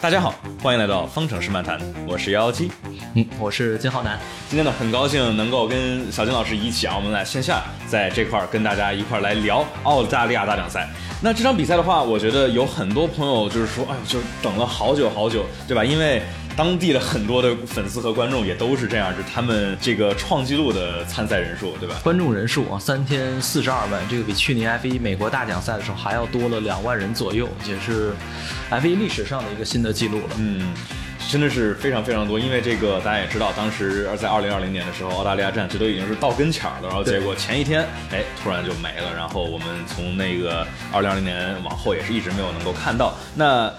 大家好，欢迎来到方程式漫谈，我是幺幺七。嗯，我是金浩南。今天呢，很高兴能够跟小金老师一起啊，我们来线下在这块儿跟大家一块儿来聊澳大利亚大奖赛。那这场比赛的话，我觉得有很多朋友就是说，哎呦，就是等了好久好久，对吧？因为当地的很多的粉丝和观众也都是这样，是他们这个创纪录的参赛人数，对吧？观众人数啊，三天四十二万，这个比去年 F 一美国大奖赛的时候还要多了两万人左右，也是 F 一历史上的一个新的记录了。嗯。真的是非常非常多，因为这个大家也知道，当时在二零二零年的时候，澳大利亚站这都已经是到跟前儿了，然后结果前一天，哎，突然就没了。然后我们从那个二零二零年往后也是一直没有能够看到。那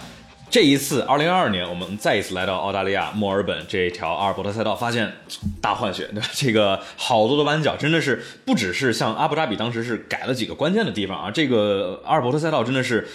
这一次二零二二年，我们再一次来到澳大利亚墨尔本这条阿尔伯特赛道，发现大换血，对吧？这个好多的弯角，真的是不只是像阿布扎比当时是改了几个关键的地方啊，这个阿尔伯特赛道真的是。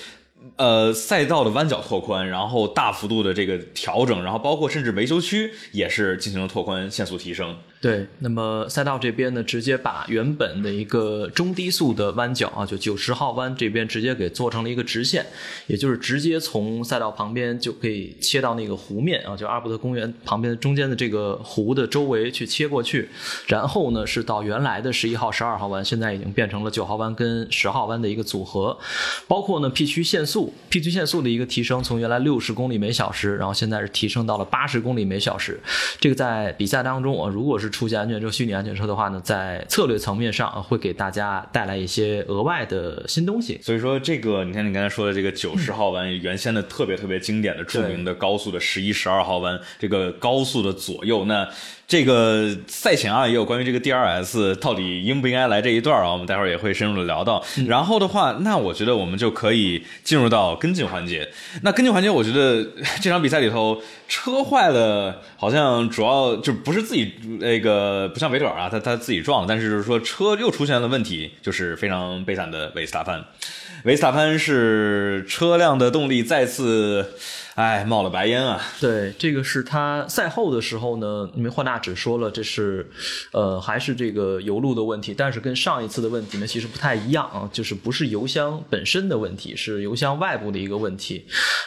呃，赛道的弯角拓宽，然后大幅度的这个调整，然后包括甚至维修区也是进行了拓宽，限速提升。对，那么赛道这边呢，直接把原本的一个中低速的弯角啊，就九十号弯这边直接给做成了一个直线，也就是直接从赛道旁边就可以切到那个湖面啊，就阿尔伯特公园旁边中间的这个湖的周围去切过去，然后呢是到原来的十一号、十二号弯，现在已经变成了九号弯跟十号弯的一个组合，包括呢 P 区限速，P 区限速的一个提升，从原来六十公里每小时，然后现在是提升到了八十公里每小时，这个在比赛当中啊，如果是出现安全车、虚拟安全车的话呢，在策略层面上会给大家带来一些额外的新东西。所以说，这个你看你刚才说的这个九十号弯，原先的特别特别经典的、著名的高速的十一、十二号弯，这个高速的左右那。这个赛前啊，也有关于这个 DRS 到底应不应该来这一段啊，我们待会儿也会深入的聊到。然后的话，那我觉得我们就可以进入到跟进环节。那跟进环节，我觉得这场比赛里头车坏了，好像主要就不是自己那个不像维特尔啊，他他自己撞，但是就是说车又出现了问题，就是非常悲惨的维斯塔潘。维斯塔潘是车辆的动力再次。哎，冒了白烟啊！对，这个是他赛后的时候呢，因为霍纳只说了这是，呃，还是这个油路的问题，但是跟上一次的问题呢，其实不太一样啊，就是不是油箱本身的问题，是油箱外部的一个问题。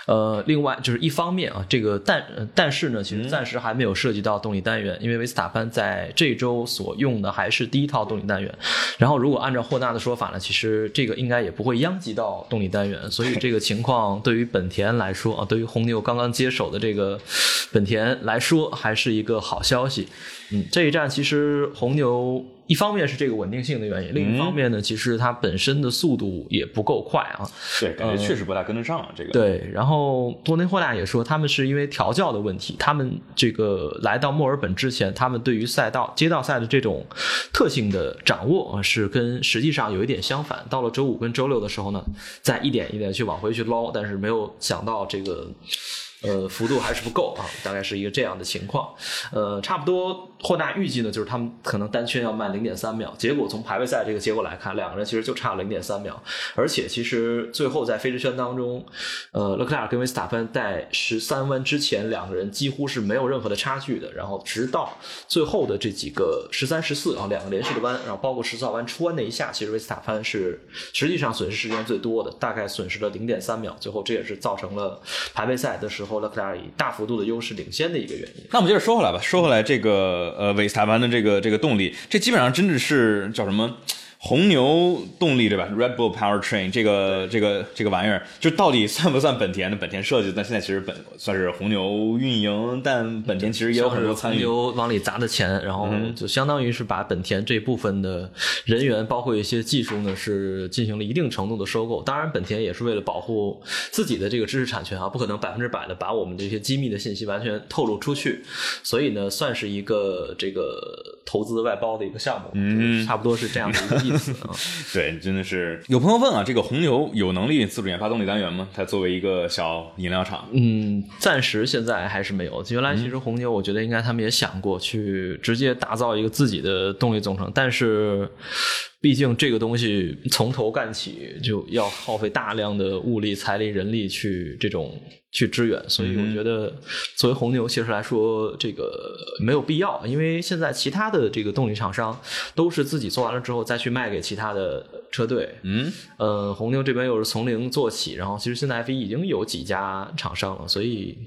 呃，另外就是一方面啊，这个但但是呢，其实暂时还没有涉及到动力单元，因为维斯塔潘在这周所用的还是第一套动力单元。然后如果按照霍纳的说法呢，其实这个应该也不会殃及到动力单元，所以这个情况对于本田来说啊，对于红牛刚刚接手的这个 本田来说，还是一个好消息。嗯，这一站其实红牛一方面是这个稳定性的原因，另一方面呢，其实它本身的速度也不够快啊。对，感觉确实不大跟得上这个。对，然后多内霍纳也说，他们是因为调教的问题，他们这个来到墨尔本之前，他们对于赛道街道赛的这种特性的掌握啊，是跟实际上有一点相反。到了周五跟周六的时候呢，再一点一点去往回去捞，但是没有想到这个。呃，幅度还是不够啊，大概是一个这样的情况。呃，差不多，霍纳预计呢，就是他们可能单圈要慢零点三秒。结果从排位赛这个结果来看，两个人其实就差零点三秒。而且其实最后在飞驰圈当中，呃，勒克莱尔跟维斯塔潘在十三弯之前，两个人几乎是没有任何的差距的。然后直到最后的这几个十三、十四啊，两个连续的弯，然后包括十四号弯出弯那一下，其实维斯塔潘是实际上损失时间最多的，大概损失了零点三秒。最后这也是造成了排位赛的时候。后勒克莱尔以大幅度的优势领先的一个原因。那我们接着说回来吧，说回来这个呃维斯塔潘的这个这个动力，这基本上真的是叫什么？红牛动力对吧？Red Bull Powertrain 这个这个这个玩意儿，就到底算不算本田的？本田设计，但现在其实本算是红牛运营，但本田其实也有很多参与。红牛往里砸的钱，然后就相当于是把本田这部分的人员，包括一些技术呢，是进行了一定程度的收购。当然，本田也是为了保护自己的这个知识产权啊，不可能百分之百的把我们这些机密的信息完全透露出去。所以呢，算是一个这个。投资外包的一个项目，嗯，差不多是这样的一个意思啊。对，真的是有朋友问啊，这个红牛有能力自主研发动力单元吗？它作为一个小饮料厂，嗯，暂时现在还是没有。原来其实红牛，我觉得应该他们也想过去直接打造一个自己的动力总成，但是。毕竟这个东西从头干起，就要耗费大量的物力、财力、人力去这种去支援，所以我觉得作为红牛其实来说，这个没有必要，因为现在其他的这个动力厂商都是自己做完了之后再去卖给其他的车队。嗯，呃，红牛这边又是从零做起，然后其实现在 F 一已经有几家厂商了，所以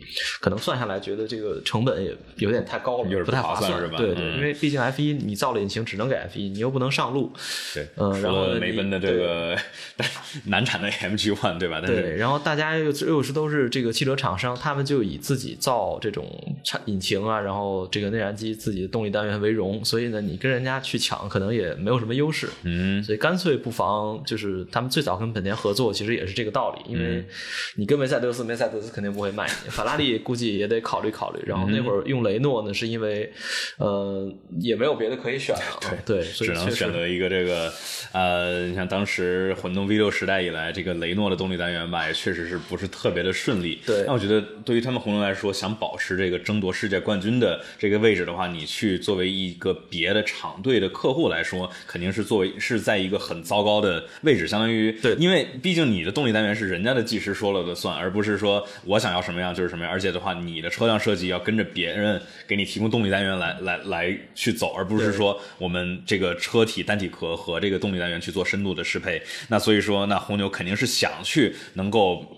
可能算下来觉得这个成本也有点太高了，不太划算是吧对对，嗯因为毕竟 F 一你造了引擎只能给 F 一，你又不能上路。对，呃然后呢了美奔的这个 难产的 MG One 对吧？但对，然后大家又又是都是这个汽车厂商，他们就以自己造这种产引擎啊，然后这个内燃机自己的动力单元为荣，所以呢，你跟人家去抢，可能也没有什么优势。嗯，所以干脆不妨就是他们最早跟本田合作，其实也是这个道理，因嗯为你跟梅赛德斯，梅赛德斯肯定不会卖你，法拉利估计也得考虑考虑。然后那会儿用雷诺呢，是因为呃也没有别的可以选了，对，所以只能选择一个这个呃，你像当时混动 V 六时代以来，这个雷诺的动力单元吧，也确实是不是特别的顺利。对那我觉得对于他们红牛来说，想保持这个争夺世界冠军的这个位置的话，你去作为一个别的厂队的客户来说，肯定是作为是在一个很糟糕的位置，相当于对因为毕竟你的动力单元是人家的技师说了的算，而不是说我想要什么样就是什么样。而且的话，你的车辆设计要跟着别人给你提供动力单元来来来去走，而不是说我们这个车体单体壳和这个动力单元去做深度的适配。那所以说，那红牛肯定是想去能够。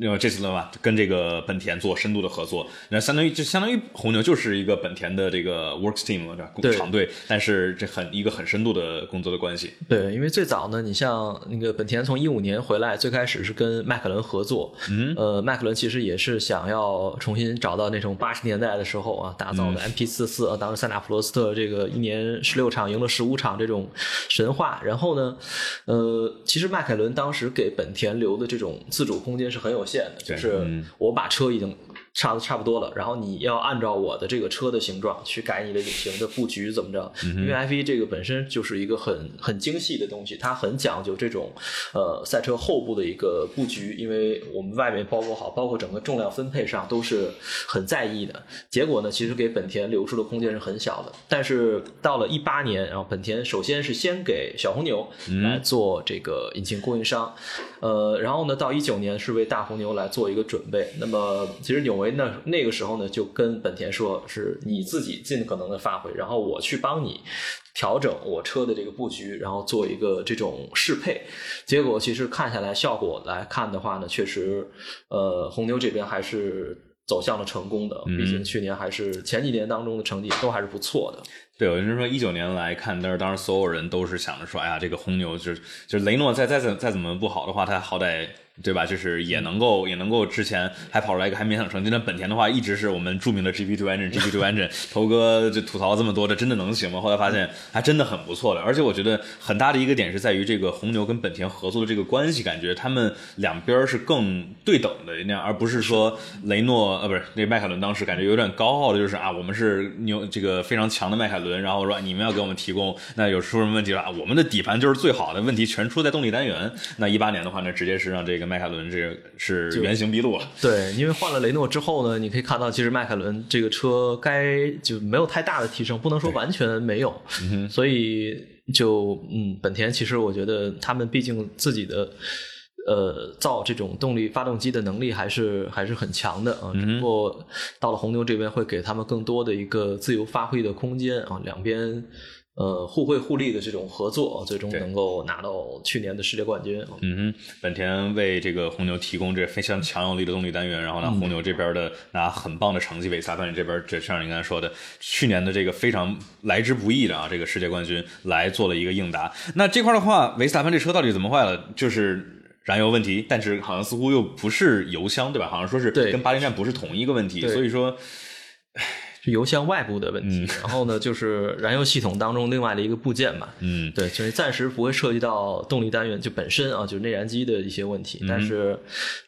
因为这次的话，跟这个本田做深度的合作，那相当于就相当于红牛就是一个本田的这个 works team 对吧对厂队，但是这很一个很深度的工作的关系。对，因为最早呢，你像那个本田从一五年回来，最开始是跟迈凯伦合作，嗯，呃，迈凯伦其实也是想要重新找到那种八十年代的时候啊，打造的 MP 四四、啊，当时塞纳普罗斯特这个一年十六场赢了十五场这种神话。然后呢，呃，其实迈凯伦当时给本田留的这种自主空间是很有限的，就是嗯。我把车已经差的差不多了，然后你要按照我的这个车的形状去改你的引擎的布局怎么着？因为 F 1这个本身就是一个很很精细的东西，它很讲究这种呃赛车后部的一个布局，因为我们外面包裹好，包括整个重量分配上都是很在意的。结果呢，其实给本田留出的空间是很小的。但是到了一八年，然后本田首先是先给小红牛来做这个引擎供应商，呃，然后呢，到一九年是为大红牛来做一个准备。那么其实纽维那那个时候呢，就跟本田说，是你自己尽可能的发挥，然后我去帮你调整我车的这个布局，然后做一个这种适配。结果其实看下来效果来看的话呢，确实，呃，红牛这边还是。走向了成功的，毕竟去年还是前几年当中的成绩都还是不错的。对，有人说一九年来看，但是当时所有人都是想着说，哎呀，这个红牛就是就是雷诺再再再再怎么不好的话，他好歹对吧？就是也能够也能够之前还跑出来一个还勉强成绩。那本田的话，一直是我们著名的 GP2 engine，GP2 engine，头哥就吐槽这么多，这真的能行吗？后来发现还真的很不错的。而且我觉得很大的一个点是在于这个红牛跟本田合作的这个关系，感觉他们两边是更对等的那样，而不是说雷诺呃不是那迈凯伦当时感觉有点高傲的，就是啊我们是牛这个非常强的迈凯伦，然后说你们要给我们提供，那有出什么问题了啊？我们的底盘就是最好的，问题全出在动力单元。那一八年的话呢，直接是让这个迈凯伦这个是原形毕露了。对，因为换了雷诺之后呢，你可以看到，其实迈凯伦这个车该就没有太大的提升，不能说完全没有，所以就嗯，本田其实我觉得他们毕竟自己的。呃，造这种动力发动机的能力还是还是很强的啊，只不过到了红牛这边会给他们更多的一个自由发挥的空间啊，两边呃互惠互利的这种合作，最终能够拿到去年的世界冠军。啊嗯哼，本田为这个红牛提供这非常强有力的动力单元，然后呢，红牛这边的拿很棒的成绩，维斯塔潘这边这像你刚才说的，去年的这个非常来之不易的啊，这个世界冠军来做了一个应答。那这块的话，维斯塔潘这车到底怎么坏了？就是。燃油问题，但是好像似乎又不是油箱，对吧？好像说是对跟巴林站不是同一个问题，所以说是油箱外部的问题，嗯然后呢，就是燃油系统当中另外的一个部件嘛，嗯，对，就是暂时不会涉及到动力单元就本身啊，就是内燃机的一些问题。嗯但是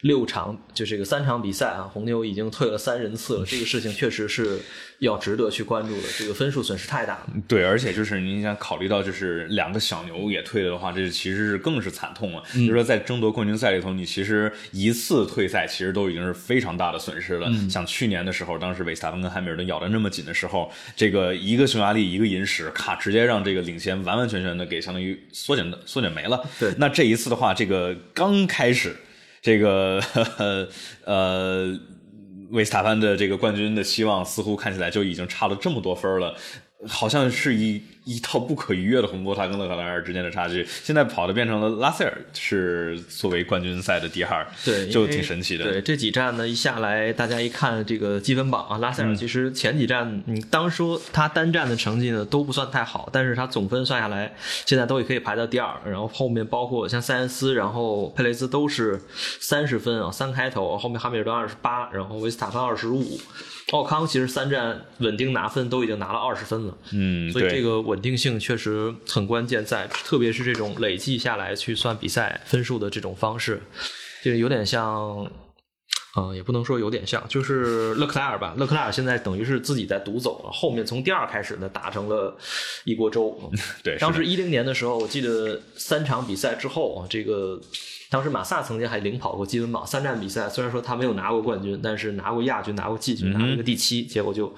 六场就这个三场比赛啊，红牛已经退了三人次了，这个事情确实是要值得去关注的。这个分数损失太大了。对，而且就是你想考虑到，就是两个小牛也退了的话，这其实是更是惨痛了。就是说，在争夺冠军赛里头，你其实一次退赛，其实都已经是非常大的损失了。像去年的时候，当时维斯塔潘跟汉密尔顿咬得那么紧的时候，这个一个匈牙利，一个银石，咔，直接让这个领先完完全全的给相当于缩减的缩减没了。对那这一次的话，这个刚开始，这个呃。维斯塔潘的这个冠军的希望似乎看起来就已经差了这么多分了，好像是一一套不可逾越的洪博，他跟勒克莱尔之间的差距，现在跑的变成了拉塞尔是作为冠军赛的第二，对，就挺神奇的。对，这几站呢一下来，大家一看这个积分榜啊，拉塞尔其实前几站，你当说他单站的成绩呢都不算太好，但是他总分算下来，现在都也可以排到第二。然后后面包括像塞恩斯，然后佩雷斯都是三十分啊，三开头，后面哈密尔顿二十八，然后维斯塔潘二十五。奥康其实三站稳定拿分都已经拿了二十分了，嗯，所以这个稳定性确实很关键，在特别是这种累计下来去算比赛分数的这种方式，这个有点像，呃，也不能说有点像，就是勒克莱尔吧，勒克莱尔现在等于是自己在独走了，后面从第二开始呢打成了一锅粥，对，当时一零年的时候，我记得三场比赛之后啊，这个。当时马萨曾经还领跑过积分榜三站比赛，虽然说他没有拿过冠军，但是拿过亚军，拿过季军，拿了个第七，结果就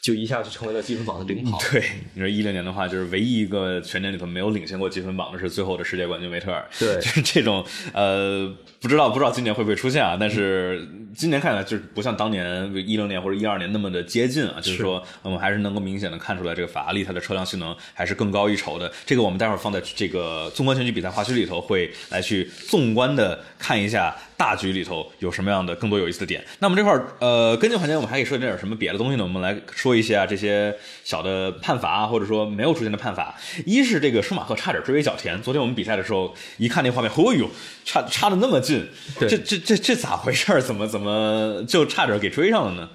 就一下就成为了积分榜的领跑。对，你说一零年的话，就是唯一一个全年里头没有领先过积分榜的是最后的世界冠军维特尔。对，就是这种呃，不知道不知道今年会不会出现啊？但是今年看来就是不像当年一零年或者一二年那么的接近啊，就是说我们还是能够明显的看出来这个法拉利它的车辆性能还是更高一筹的。这个我们待会儿放在这个纵观全局比赛花絮里头会来去纵。观的看一下大局里头有什么样的更多有意思的点。那我们这块儿呃跟进环节，我们还可以说点点什么别的东西呢？我们来说一下这些小的判罚，或者说没有出现的判罚。一是这个舒马赫差点追尾角田，昨天我们比赛的时候一看那画面，哦呦，差差的那么近，这这这这咋回事？怎么怎么就差点给追上了呢？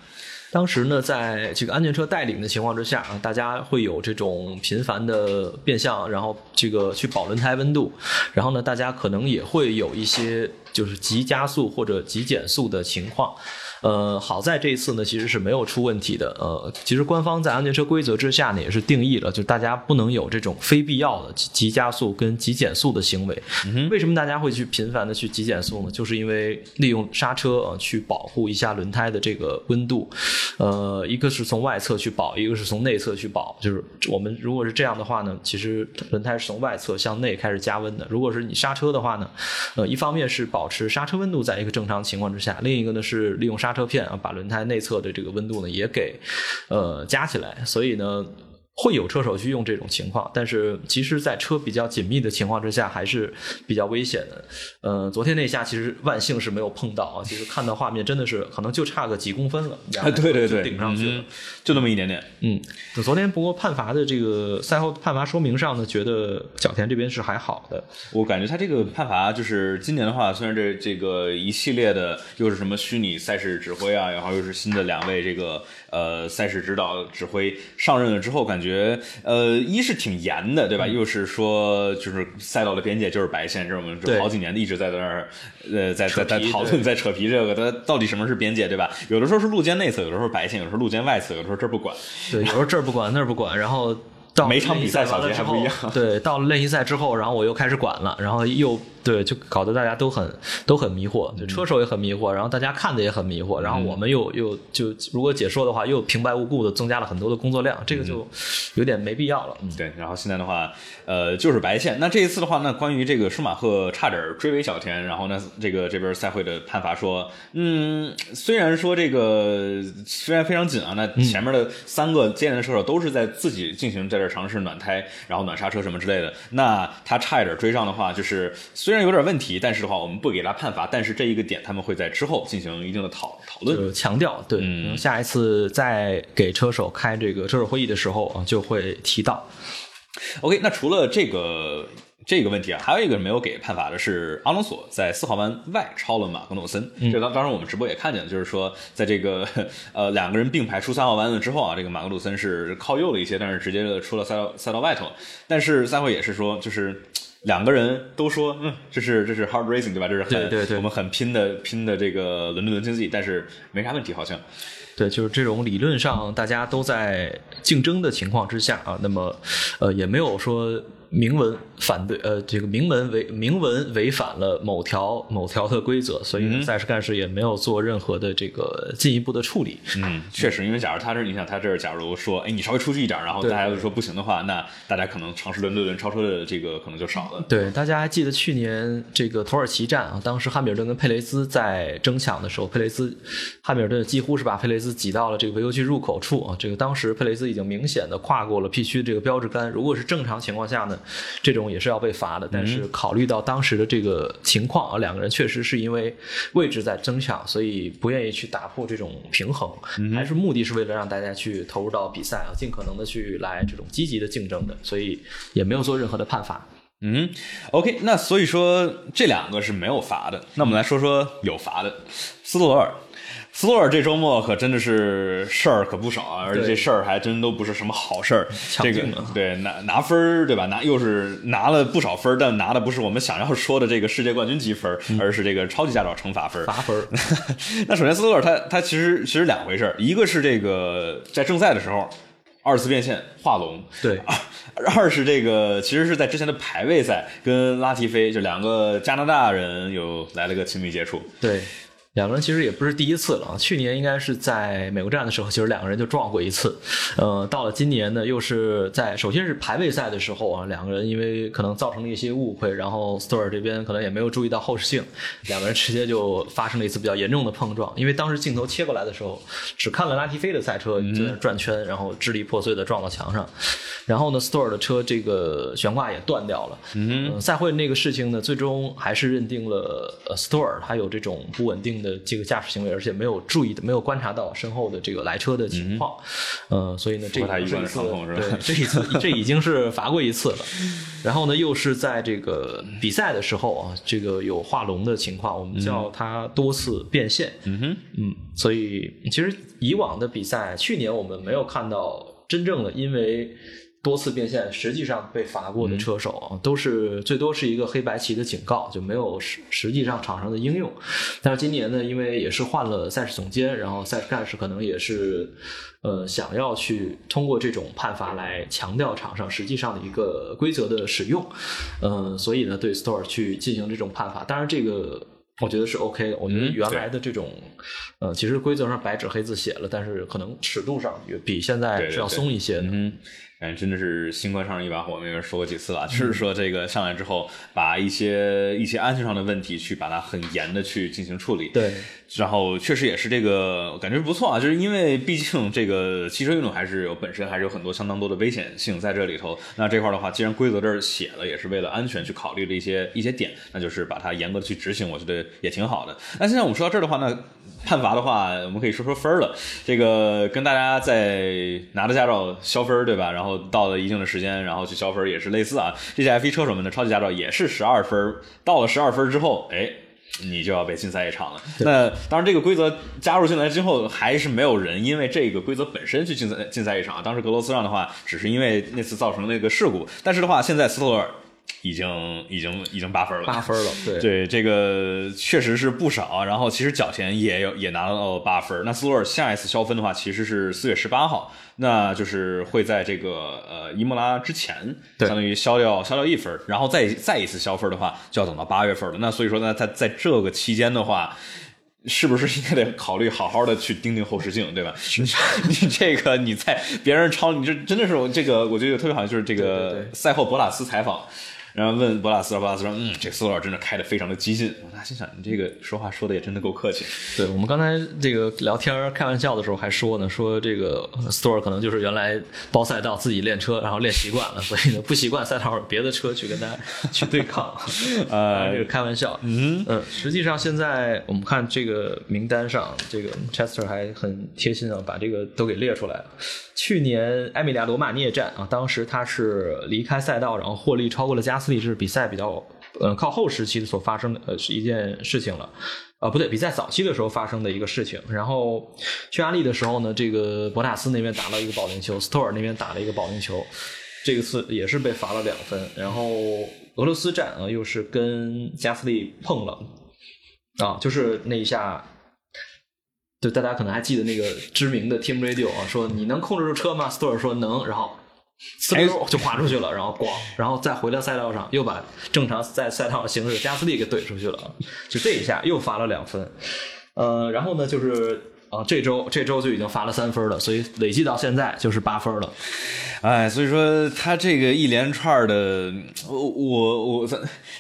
当时呢，在这个安全车带领的情况之下啊，大家会有这种频繁的变向，然后这个去保轮胎温度，然后呢，大家可能也会有一些就是急加速或者急减速的情况。呃，好在这一次呢，其实是没有出问题的。呃，其实官方在安全车规则之下呢，也是定义了，就大家不能有这种非必要的急加速跟急减速的行为。为什么大家会去频繁的去急减速呢？就是因为利用刹车啊去保护一下轮胎的这个温度。呃，一个是从外侧去保，一个是从内侧去保。就是我们如果是这样的话呢，其实轮胎是从外侧向内开始加温的。如果是你刹车的话呢，呃，一方面是保持刹车温度在一个正常情况之下，另一个呢是利用刹。刹车片啊，把轮胎内侧的这个温度呢也给呃加起来，所以呢。会有车手去用这种情况，但是其实，在车比较紧密的情况之下，还是比较危险的。呃，昨天那下其实万幸是没有碰到啊，其实看到画面真的是可能就差个几公分了，对对对，顶上去了，就那么一点点。嗯，昨天不过判罚的这个赛后判罚说明上呢，觉得角田这边是还好的。我感觉他这个判罚就是今年的话，虽然这这个一系列的又是什么虚拟赛事指挥啊，然后又是新的两位这个呃赛事指导指挥上任了之后，感觉。呃，一是挺严的，对吧？又是说，就是赛道的边界就是白线，这是我们这好几年的一直在在那儿，呃，在在在讨论，在扯皮这个，它到底什么是边界，对吧？有的时候是路肩内侧，有的时候白线，有的时候路肩外侧，有的时候这儿不管，对，有时候这儿不管那儿不管，然后到每场比赛小节还不一样，对，到了练习赛之后，然后我又开始管了，然后又。对，就搞得大家都很都很迷惑，就车手也很迷惑，然后大家看的也很迷惑，然后我们又又就如果解说的话，又平白无故的增加了很多的工作量，这个就有点没必要了。对，然后现在的话，呃，就是白线。那这一次的话，那关于这个舒马赫差点追尾小田，然后呢，这个这边赛会的判罚说，嗯，虽然说这个虽然非常紧啊，那前面的三个接连的车手都是在自己进行在这尝试暖胎，然后暖刹车什么之类的，那他差一点追上的话，就是虽然有点问题，但是的话，我们不给他判罚。但是这一个点，他们会在之后进行一定的讨讨论，强调。对，嗯下一次再给车手开这个车手会议的时候啊，就会提到。OK，那除了这个这个问题啊，还有一个没有给判罚的是阿隆索在四号弯外超了马格诺森。这当当时我们直播也看见了，就是说在这个 呃两个人并排出三号弯了之后啊，这个马格诺森是靠右了一些，但是直接出了赛道赛道外头。但是赛会也是说，就是。两个人都说，嗯，这是这是 hard racing，对吧？这是很我们很拼的拼的这个伦敦的经济，但是没啥问题，好像。对，就是这种理论上大家都在竞争的情况之下啊，那么呃也没有说明文反对，呃，这个明文违明文违反了某条某条的规则，所以呢赛事干事也没有做任何的这个进一步的处理。嗯，确实，因为假如他这，你想他这，假如说，哎，你稍微出去一点，然后大家就说不行的话，那大家可能尝试轮对轮超车的这个可能就少了。对，大家还记得去年这个土耳其站啊，当时汉密尔顿跟佩雷兹在争抢的时候，佩雷兹汉密尔顿几乎是把佩雷兹挤到了这个维修区入口处啊，这个当时佩雷兹已经明显的跨过了 P 区这个标志杆，如果是正常情况下呢？这种也是要被罚的，但是考虑到当时的这个情况啊，两个人确实是因为位置在争抢，所以不愿意去打破这种平衡，还是目的是为了让大家去投入到比赛啊，尽可能的去来这种积极的竞争的，所以也没有做任何的判罚。嗯，OK，那所以说这两个是没有罚的，那我们来说说有罚的，斯洛尔。斯托尔这周末可真的是事儿可不少啊，而且这事儿还真都不是什么好事儿。这个对拿拿分儿对吧？拿又是拿了不少分儿，但拿的不是我们想要说的这个世界冠军积分，而是这个超级驾照惩罚分。罚分。那首先斯托尔他他其实其实两回事儿一个是这个在正赛的时候二次变线画龙，对；二是这个其实是在之前的排位赛跟拉提菲就两个加拿大人有来了个亲密接触，对。两个人其实也不是第一次了啊，去年应该是在美国站的时候，其实两个人就撞过一次。呃，到了今年呢，又是在首先是排位赛的时候啊，两个人因为可能造成了一些误会，然后 Store 这边可能也没有注意到后视镜，两个人直接就发生了一次比较严重的碰撞。因为当时镜头切过来的时候，只看了拉提菲的赛车就在转圈，然后支离破碎的撞到墙上。然后呢，，Store 的车这个悬挂也断掉了。嗯，赛会那个事情呢，最终还是认定了 Store 他有这种不稳定。的这个驾驶行为，而且没有注意的，没有观察到身后的这个来车的情况，呃，所以呢，这一次，对，这一次这已经是罚过一次了。然后呢，又是在这个比赛的时候啊，这个有画龙的情况，我们叫他多次变线。嗯哼，嗯，所以其实以往的比赛，去年我们没有看到真正的因为。多次变线，实际上被罚过的车手都是最多是一个黑白旗的警告，就没有实实际上场上的应用。但是今年呢，因为也是换了赛事总监，然后赛事干事可能也是呃想要去通过这种判罚来强调场上实际上的一个规则的使用，嗯，所以呢对 Store 去进行这种判罚。当然这个我觉得是 OK 的，我觉得原来的这种呃其实规则上白纸黑字写了，但是可能尺度上也比现在是要松一些的。感觉真的是新官上任一把火，我们也说过几次了，就是说这个上来之后，把一些一些安全上的问题去把它很严的去进行处理。对，然后确实也是这个感觉不错啊，就是因为毕竟这个汽车运动还是有本身还是有很多相当多的危险性在这里头。那这块的话，既然规则这儿写了，也是为了安全去考虑的一些一些点，那就是把它严格的去执行，我觉得也挺好的。那现在我们说到这儿的话，那判罚的话，我们可以说说分了。这个跟大家在拿着驾照消分，对吧？然后到了一定的时间，然后去消分也是类似啊。这些 F1 车手们的超级驾照也是十二分，到了十二分之后，哎，你就要被禁赛一场了。那当然，这个规则加入进来之后，还是没有人因为这个规则本身去禁赛禁赛一场。当时格罗斯让的话，只是因为那次造成那个事故。但是的话，现在斯托尔。已经已经已经八分了，八分了，对对，这个确实是不少。然后其实角前也有也拿到八分。那斯洛尔下一次消分的话，其实是四月十八号，那就是会在这个呃伊莫拉之前，相当于消掉消掉一分，然后再再一次消分的话，就要等到八月份了。那所以说呢，在在这个期间的话，是不是应该得考虑好好的去盯盯后视镜，对吧？你这个你在别人超你这真的是我这个我觉得特别好，就是这个赛后博拉斯采访。然后问博拉斯，博拉斯说：“嗯，这个斯托尔真的开的非常的激进。”我心想：“你这个说话说的也真的够客气。”对我们刚才这个聊天开玩笑的时候还说呢，说这个斯托尔可能就是原来包赛道自己练车，然后练习惯了，所以呢不习惯赛道别的车去跟他去对抗。呃，这个开玩笑。嗯嗯，实际上现在我们看这个名单上，这个 Chester 还很贴心啊，把这个都给列出来了。去年埃米利亚罗马涅站啊，当时他是离开赛道，然后获利超过了加斯利，是比赛比较呃靠后时期所发生的呃是一件事情了，啊不对，比赛早期的时候发生的一个事情。然后匈牙利的时候呢，这个博塔斯那边打了一个保龄球，斯托尔那边打了一个保龄球，这个次也是被罚了两分。然后俄罗斯站啊，又是跟加斯利碰了啊，就是那一下。就大家可能还记得那个知名的 Team Radio 啊，说你能控制住车吗？斯托尔说能，然后呲溜就滑出去了，然后咣，然后再回到赛道上，又把正常在赛道上行驶的加斯利给怼出去了，就这一下又罚了两分。呃，然后呢，就是啊，这周这周就已经罚了三分了，所以累计到现在就是八分了。哎，所以说他这个一连串的，我我我，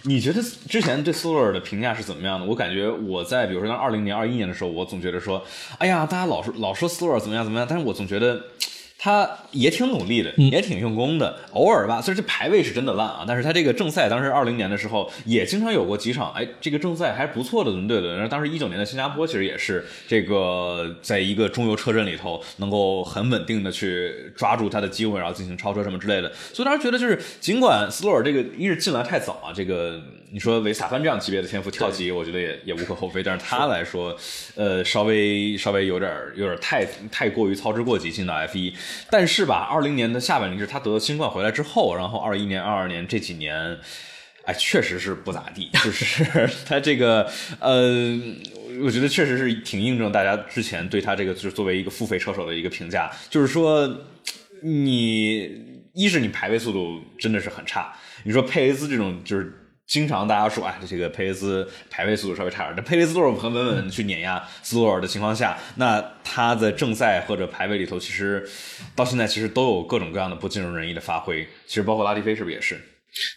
你觉得之前对斯洛尔的评价是怎么样的？我感觉我在比如说像二零年、二一年的时候，我总觉得说，哎呀，大家老说老说斯洛尔怎么样怎么样，但是我总觉得。他也挺努力的，也挺用功的。偶尔吧，虽然这排位是真的烂啊，但是他这个正赛当时二零年的时候也经常有过几场，哎，这个正赛还不错的轮对轮。然后当时一九年的新加坡其实也是这个在一个中游车阵里头能够很稳定的去抓住他的机会，然后进行超车什么之类的。所以当时觉得就是，尽管斯洛尔这个一是进来太早啊，这个你说维萨潘这样级别的天赋跳级，我觉得也也无可厚非。但是他来说，呃，稍微稍微有点有点太太过于操之过急进到 F 一。但是吧，二零年的下半年是他得了新冠回来之后，然后二一年、二二年这几年，哎，确实是不咋地。就是 他这个，呃，我觉得确实是挺印证大家之前对他这个就是作为一个付费车手的一个评价，就是说，你一是你排位速度真的是很差，你说佩雷兹这种就是。经常大家说，哎，这个佩雷斯排位速度稍微差点。这佩雷斯都是很稳稳去碾压斯洛尔的情况下，那他在正赛或者排位里头，其实到现在其实都有各种各样的不尽如人意的发挥。其实包括拉蒂菲是不是也是？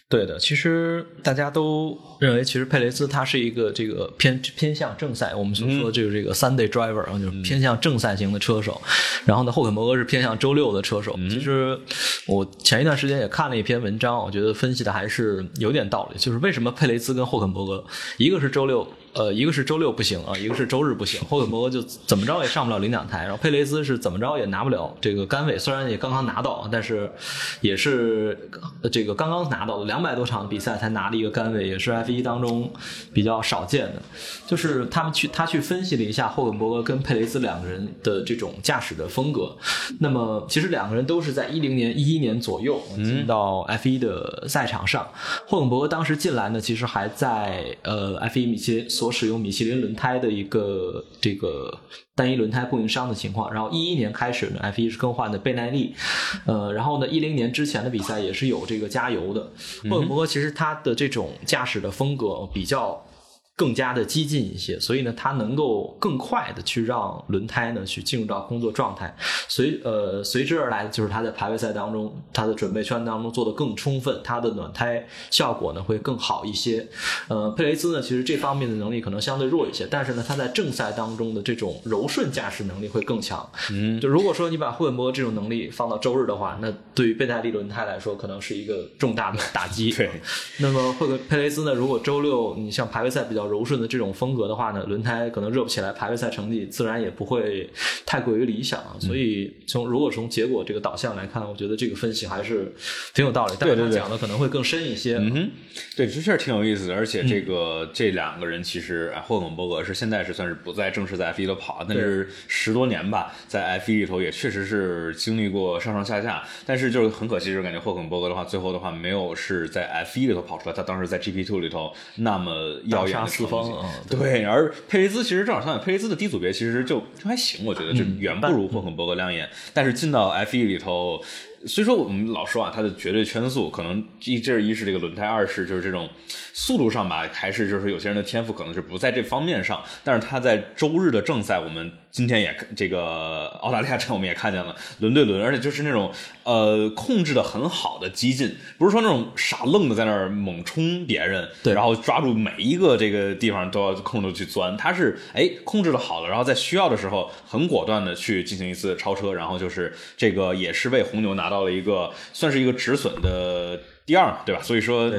对的，其实大家都认为，其实佩雷兹他是一个这个偏偏向正赛，我们所说的就是这个 Sunday driver，然后就是偏向正赛型的车手。然后呢，霍肯伯格是偏向周六的车手。其实我前一段时间也看了一篇文章，我觉得分析的还是有点道理，就是为什么佩雷兹跟霍肯伯格，一个是周六。呃，一个是周六不行啊，一个是周日不行。霍肯伯格就怎么着也上不了领奖台，然后佩雷斯是怎么着也拿不了这个杆位，虽然也刚刚拿到，但是也是这个刚刚拿到的两百多场比赛才拿了一个杆位，也是 F 一当中比较少见的。就是他们去他去分析了一下霍肯伯格跟佩雷斯两个人的这种驾驶的风格，那么其实两个人都是在一零年一一年左右进到 F 一的赛场上。霍肯伯格当时进来呢，其实还在呃 F 一米切。所使用米其林轮胎的一个这个单一轮胎供应商的情况，然后一一年开始呢，F 一是更换的倍耐力，呃，然后呢，一零年之前的比赛也是有这个加油的。霍肯伯格其实他的这种驾驶的风格比较。更加的激进一些，所以呢，它能够更快的去让轮胎呢去进入到工作状态，随呃随之而来的就是它在排位赛当中，它的准备圈当中做的更充分，它的暖胎效果呢会更好一些。呃，佩雷兹呢其实这方面的能力可能相对弱一些，但是呢他在正赛当中的这种柔顺驾驶能力会更强。嗯，就如果说你把霍肯伯格这种能力放到周日的话，那对于贝耐利轮胎来说可能是一个重大的打击。对，那么霍肯佩雷兹呢，如果周六你像排位赛比较。柔顺的这种风格的话呢，轮胎可能热不起来，排位赛成绩自然也不会 太过于理想。所以从如果从结果这个导向来看，我觉得这个分析还是挺有道理。但是讲的可能会更深一些。嗯哼，对，这确实挺有意思的。而且这个这两个人其实霍肯伯格是现在是算是不再正式在 F 一里跑，但是十多年吧，在 F 一里头也确实是经历过上上下下。但是就是很可惜，就是感觉霍肯伯格的话，最后的话没有是在 F 一里头跑出来，他当时在 GP Two 里头那么耀眼。四方啊，对，而佩雷兹其实正好相反，佩雷兹的低组别其实就就还行，我觉得就远不如霍肯伯格亮眼，但是进到 F 一里头。虽说，我们老说啊，它的绝对圈速可能一这是一是这个轮胎，二是就是这种速度上吧，还是就是有些人的天赋可能是不在这方面上。但是他在周日的正赛，我们今天也这个澳大利亚站我们也看见了轮对轮，而且就是那种呃控制的很好的激进，不是说那种傻愣的在那儿猛冲别人，对，然后抓住每一个这个地方都要控制去钻，他是哎控制的好的，然后在需要的时候很果断的去进行一次超车，然后就是这个也是为红牛拿。到了一个算是一个止损的第二，对吧？所以说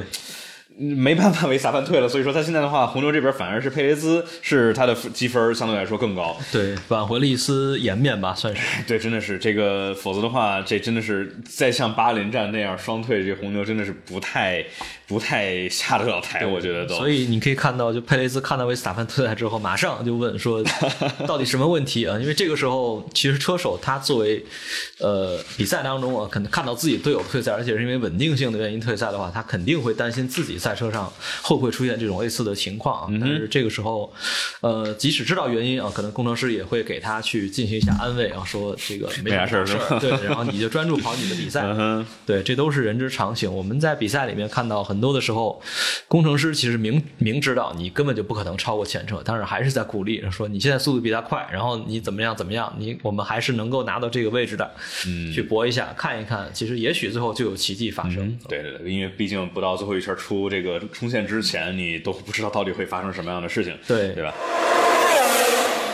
没办法，为萨潘退了。所以说他现在的话，红牛这边反而是佩雷兹是他的积分相对来说更高，对，挽回了一丝颜面吧，算是。对，真的是这个，否则的话，这真的是再像巴林站那样双退，这红牛真的是不太不太下得了台，我觉得都。所以你可以看到，就佩雷斯看到维斯塔潘退赛之后，马上就问说，到底什么问题啊？因为这个时候，其实车手他作为呃比赛当中啊，可能看到自己队友退赛，而且是因为稳定性的原因退赛的话，他肯定会担心自己赛车上会不会出现这种类似的情况啊。但是这个时候，呃，即使知道原因啊，可能工程师也会给他去进行一下安慰啊，说这个没啥事儿？对，然后你就专注跑你的比赛。对，这都是人之常情。我们在比赛里面看到很多的时候，工程师其实明明知道你根本就不可能超过前车，但是还是在鼓励说你现在速度比他快，然后你怎么样怎么样，你我们还是能够拿到这个位置的，嗯，去搏一下，看一看，其实也许最后就有奇迹发生。对对对，因为毕竟不到最后一圈出这个冲线之前，你都不知道到底会发生什么样的事情，对对吧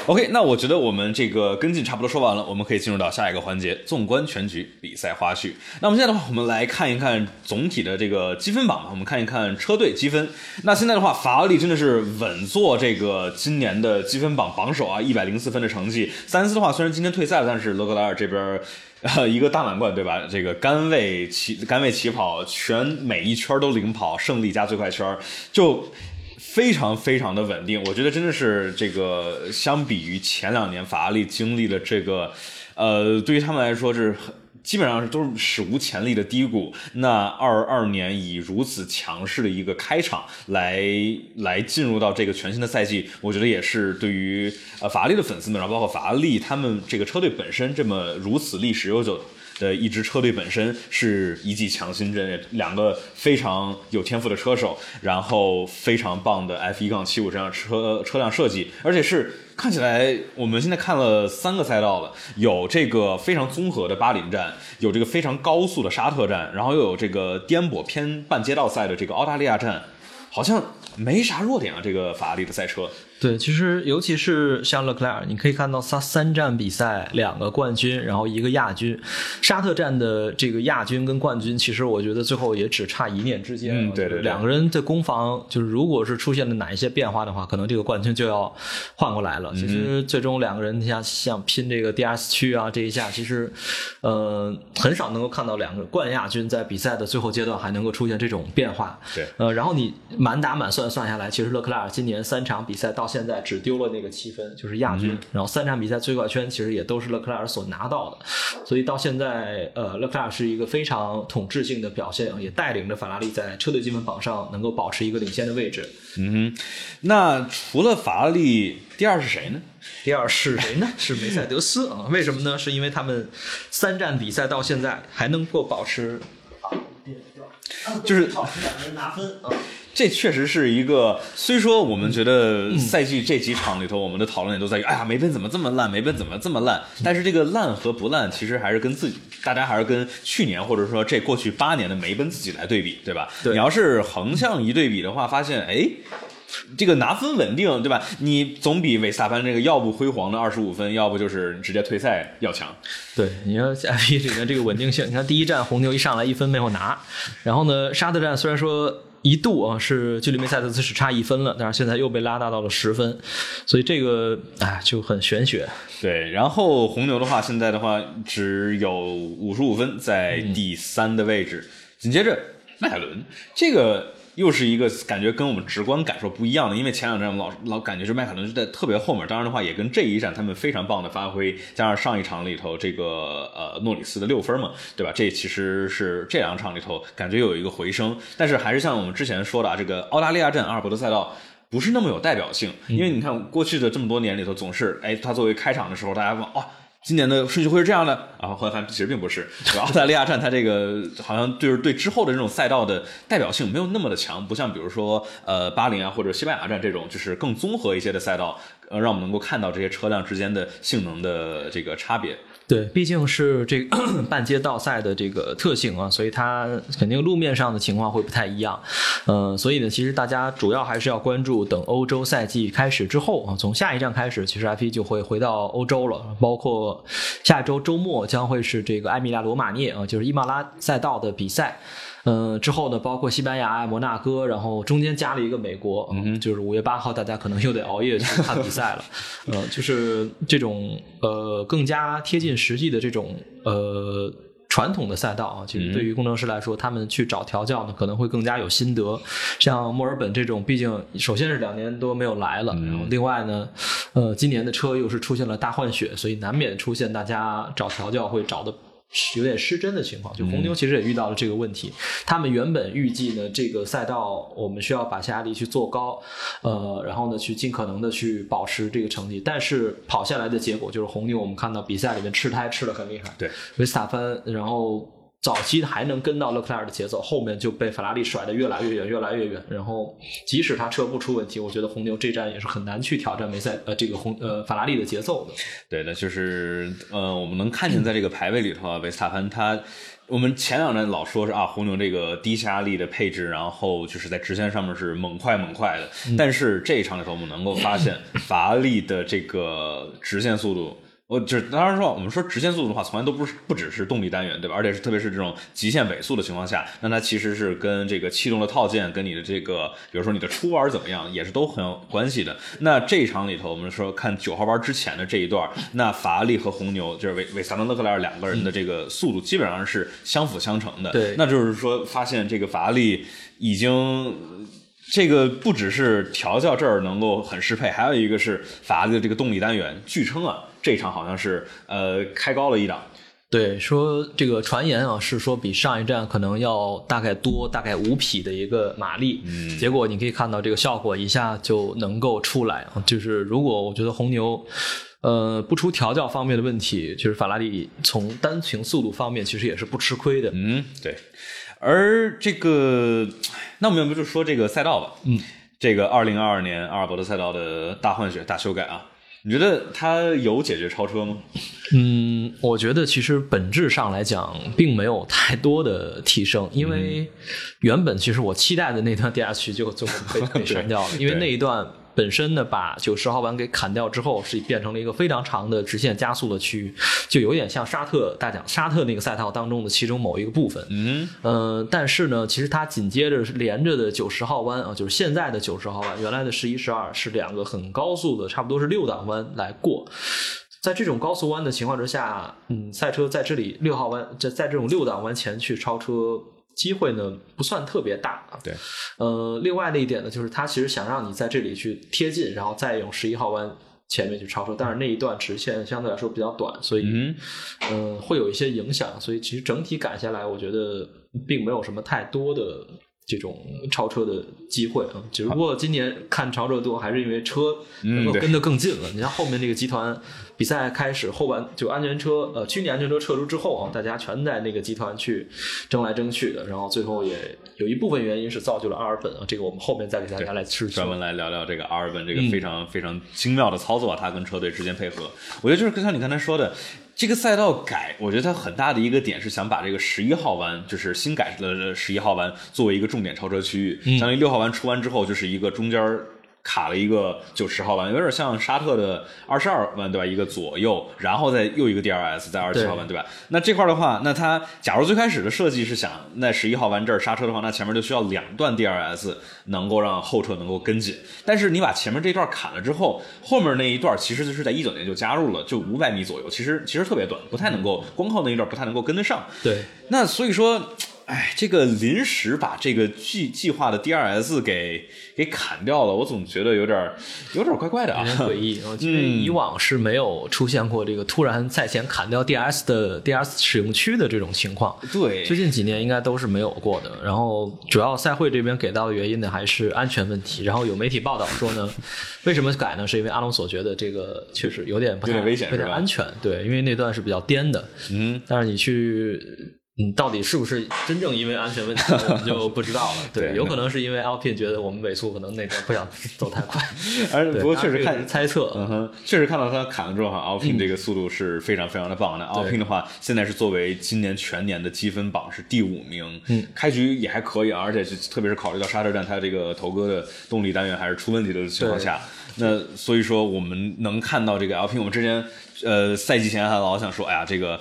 ？OK，那我觉得我们这个跟进差不多说完了，我们可以进入到下一个环节——纵观全局比赛花絮。那我们现在的话，我们来看一看总体的这个积分榜吧。我们看一看车队积分。那现在的话，法拉利真的是稳坐这个今年的积分榜榜首啊，一百零四分的成绩。三思的话，虽然今天退赛了，但是勒克莱尔这边呃一个大满贯，对吧？这个杆位起杆位起跑，全每一圈都领跑，胜利加最快圈就。非常非常的稳定，我觉得真的是这个相比于前两年法拉利经历了这个，呃，对于他们来说是基本上是都是史无前例的低谷。那二二年以如此强势的一个开场来来进入到这个全新的赛季，我觉得也是对于呃法拉利的粉丝们，然后包括法拉利他们这个车队本身这么如此历史悠久。的一支车队本身是一剂强心针，两个非常有天赋的车手，然后非常棒的 F 一杠七五这样车车辆设计，而且是看起来我们现在看了三个赛道了，有这个非常综合的巴林站，有这个非常高速的沙特站，然后又有这个颠簸偏半街道赛的这个澳大利亚站，好像没啥弱点啊，这个法拉利的赛车。对，其实尤其是像勒克莱尔，你可以看到他三站比赛两个冠军，然后一个亚军。沙特站的这个亚军跟冠军，其实我觉得最后也只差一念之间。嗯，对对。两个人的攻防，就是如果是出现了哪一些变化的话，可能这个冠军就要换过来了。其实最终两个人像像拼这个 DRS 区啊这一下，其实呃很少能够看到两个冠亚军在比赛的最后阶段还能够出现这种变化。对。呃，然后你满打满算算下来，其实勒克莱尔今年三场比赛到。现在只丢了那个七分，就是亚军。然后三场比赛最快圈其实也都是勒克莱尔所拿到的，所以到现在，呃，勒克莱尔是一个非常统治性的表现，也带领着法拉利在车队积分榜上能够保持一个领先的位置。嗯，那除了法拉利，第二是谁呢？第二是谁呢？是梅赛德斯啊？为什么呢？是因为他们三站比赛到现在还能够保持，就是保持两个人拿分啊。这确实是一个，虽说我们觉得赛季这几场里头，我们的讨论也都在于，哎呀，梅奔怎么这么烂，梅奔怎么这么烂？但是这个烂和不烂，其实还是跟自己，大家还是跟去年或者说这过去八年的梅奔自己来对比，对吧？对。你要是横向一对比的话，发现，哎，这个拿分稳定，对吧？你总比韦斯塔潘这个要不辉煌的二十五分，要不就是直接退赛要强。对，你说 F 一里面这个稳定性，你看第一站红牛一上来一分没有拿，然后呢，沙特站虽然说。一度啊是距离梅赛德斯只差一分了，但是现在又被拉大到了十分，所以这个哎就很玄学。对，然后红牛的话，现在的话只有五十五分，在第三的位置，紧接着迈凯伦这个。又是一个感觉跟我们直观感受不一样的，因为前两站我们老老感觉是迈凯伦是在特别后面，当然的话也跟这一站他们非常棒的发挥，加上上一场里头这个呃诺里斯的六分嘛，对吧？这其实是这两场里头感觉有一个回升，但是还是像我们之前说的啊，这个澳大利亚站阿尔伯特赛道不是那么有代表性，因为你看过去的这么多年里头总是哎，它作为开场的时候大家问哦。今年的顺序会是这样的啊，后来发现其实并不是，澳大利亚站它这个好像就是对之后的这种赛道的代表性没有那么的强，不像比如说呃巴林啊或者西班牙站这种就是更综合一些的赛道，呃让我们能够看到这些车辆之间的性能的这个差别。对，毕竟是这个 半街道赛的这个特性啊，所以它肯定路面上的情况会不太一样。嗯，所以呢，其实大家主要还是要关注等欧洲赛季开始之后啊，从下一站开始，其实 F1 就会回到欧洲了。包括下周周末将会是这个艾米利亚罗马涅啊，就是伊马拉赛道的比赛。嗯，之后呢，包括西班牙、摩纳哥，然后中间加了一个美国，嗯，就是五月八号，大家可能又得熬夜去看比赛了。呃，就是这种呃更加贴近实际的这种呃传统的赛道啊，其实对于工程师来说，他们去找调教呢，可能会更加有心得。像墨尔本这种，毕竟首先是两年多没有来了，然后另外呢，呃，今年的车又是出现了大换血，所以难免出现大家找调教会找的。有点失真的情况，就红牛其实也遇到了这个问题。他们原本预计呢，这个赛道我们需要把下压力去做高，呃，然后呢，去尽可能的去保持这个成绩。但是跑下来的结果就是红牛，我们看到比赛里面吃胎吃的很厉害，对，维斯塔潘，然后。早期还能跟到勒克莱尔的节奏，后面就被法拉利甩得越来越远，越来越远。然后即使他车不出问题，我觉得红牛这站也是很难去挑战梅赛呃这个红呃法拉利的节奏的。对的，就是呃我们能看见在这个排位里头啊，维斯塔潘他我们前两站老说是啊红牛这个低下压力的配置，然后就是在直线上面是猛快猛快的，但是这一场里头我们能够发现法拉利的这个直线速度。我就是当然说，我们说直线速度的话，从来都不是不只是动力单元，对吧？而且是特别是这种极限尾速的情况下，那它其实是跟这个气动的套件，跟你的这个，比如说你的出弯怎么样，也是都很有关系的。那这一场里头，我们说看九号弯之前的这一段，那法拉利和红牛就是韦韦萨伦勒克莱尔两个人的这个速度基本上是相辅相成的。对，那就是说发现这个法拉利已经。这个不只是调教这儿能够很适配，还有一个是法拉利的这个动力单元，据称啊，这场好像是呃开高了一档。对，说这个传言啊是说比上一站可能要大概多大概五匹的一个马力，嗯，结果你可以看到这个效果一下就能够出来啊，就是如果我觉得红牛，呃，不出调教方面的问题，就是法拉利从单程速度方面其实也是不吃亏的。嗯，对。而这个，那我们要不就说这个赛道吧？嗯，这个二零二二年阿尔伯特赛道的大换血、大修改啊，你觉得它有解决超车吗？嗯，我觉得其实本质上来讲，并没有太多的提升，因为原本其实我期待的那段地下区就就被 被删掉了，因为那一段。本身呢，把九十号弯给砍掉之后，是变成了一个非常长的直线加速的区域，就有点像沙特大奖沙特那个赛道当中的其中某一个部分。嗯，呃，但是呢，其实它紧接着连着的九十号弯啊，就是现在的九十号弯，原来的十一、十二是两个很高速的，差不多是六档弯来过。在这种高速弯的情况之下，嗯，赛车在这里六号弯在在这种六档弯前去超车。机会呢不算特别大啊。对，呃，另外的一点呢，就是他其实想让你在这里去贴近，然后再用十一号弯前面去超车，但是那一段直线相对来说比较短，所以嗯，会有一些影响。所以其实整体赶下来，我觉得并没有什么太多的这种超车的机会啊。只不过今年看超车多，还是因为车能够跟得更近了。你像后面这个集团。比赛开始后半就安全车，呃，去年安全车撤出之后啊，大家全在那个集团去争来争去的，然后最后也有一部分原因是造就了阿尔本啊，这个我们后面再给大家来吃专门来聊聊这个阿尔本这个非常非常精妙的操作，他跟车队之间配合，我觉得就是像你刚才说的，这个赛道改，我觉得它很大的一个点是想把这个十一号弯，就是新改的十一号弯作为一个重点超车区域，相当于六号弯出弯之后就是一个中间。卡了一个九十号弯，有点像沙特的二十二弯，对吧？一个左右，然后再又一个 DRS，在二十七号弯，对吧？那这块的话，那它假如最开始的设计是想在十一号弯这儿刹车的话，那前面就需要两段 DRS 能够让后车能够跟紧。但是你把前面这段砍了之后，后面那一段其实就是在一九年就加入了，就五百米左右，其实其实特别短，不太能够光靠那一段不太能够跟得上。对，那所以说。哎，这个临时把这个计计划的 DRS 给给砍掉了，我总觉得有点有点怪怪的啊，有点诡异。因为以往是没有出现过这个突然赛前砍掉 DRS 的 DRS 使用区的这种情况。对，最近几年应该都是没有过的。然后主要赛会这边给到的原因呢，还是安全问题。然后有媒体报道说呢，为什么改呢？是因为阿隆索觉得这个确实有点不太危险，有点安全。对，因为那段是比较颠的。嗯，但是你去。嗯，到底是不是真正因为安全问题，我们就不知道了。对，有可能是因为 Alpine 觉得我们尾速可能那个不想走太快。而不过确实看猜测，嗯哼，确实看到他砍了之后，哈，Alpine 这个速度是非常非常的棒的。Alpine 的话，现在是作为今年全年的积分榜是第五名，嗯，开局也还可以，而且是特别是考虑到刹车站它这个头哥的动力单元还是出问题的情况下，那所以说我们能看到这个 Alpine，我们之前呃赛季前还老想说，哎呀这个。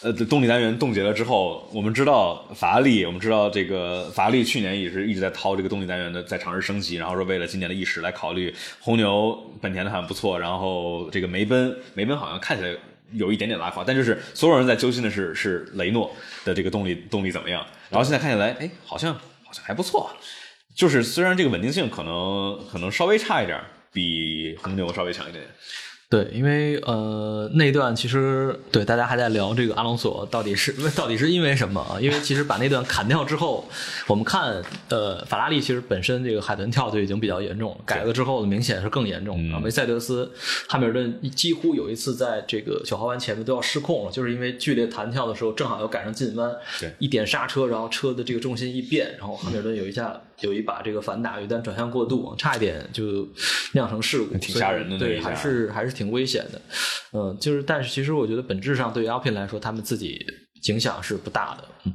呃，动力单元冻结了之后，我们知道法拉利，我们知道这个法拉利去年也是一直在掏这个动力单元的，在尝试升级，然后说为了今年的意识来考虑。红牛、本田的好像不错，然后这个梅奔，梅奔好像看起来有一点点拉胯，但就是所有人在揪心的是是雷诺的这个动力动力怎么样。然后现在看起来，哎，好像好像还不错。就是虽然这个稳定性可能可能稍微差一点，比红牛稍微强一点。对，因为呃那段其实对大家还在聊这个阿隆索到底是到底是因为什么啊？因为其实把那段砍掉之后，我们看呃法拉利其实本身这个海豚跳就已经比较严重了，改了之后明显是更严重啊。梅赛德斯、汉密尔顿几乎有一次在这个九号弯前面都要失控了，就是因为剧烈弹跳的时候正好要赶上进弯，对，一点刹车，然后车的这个重心一变，然后汉密尔顿有一下。有一把这个反打，有一段转向过度，差一点就酿成事故，挺吓人的。对，还是还是挺危险的。嗯，就是但是其实我觉得本质上对于 Alpine 来说，他们自己影响是不大的。嗯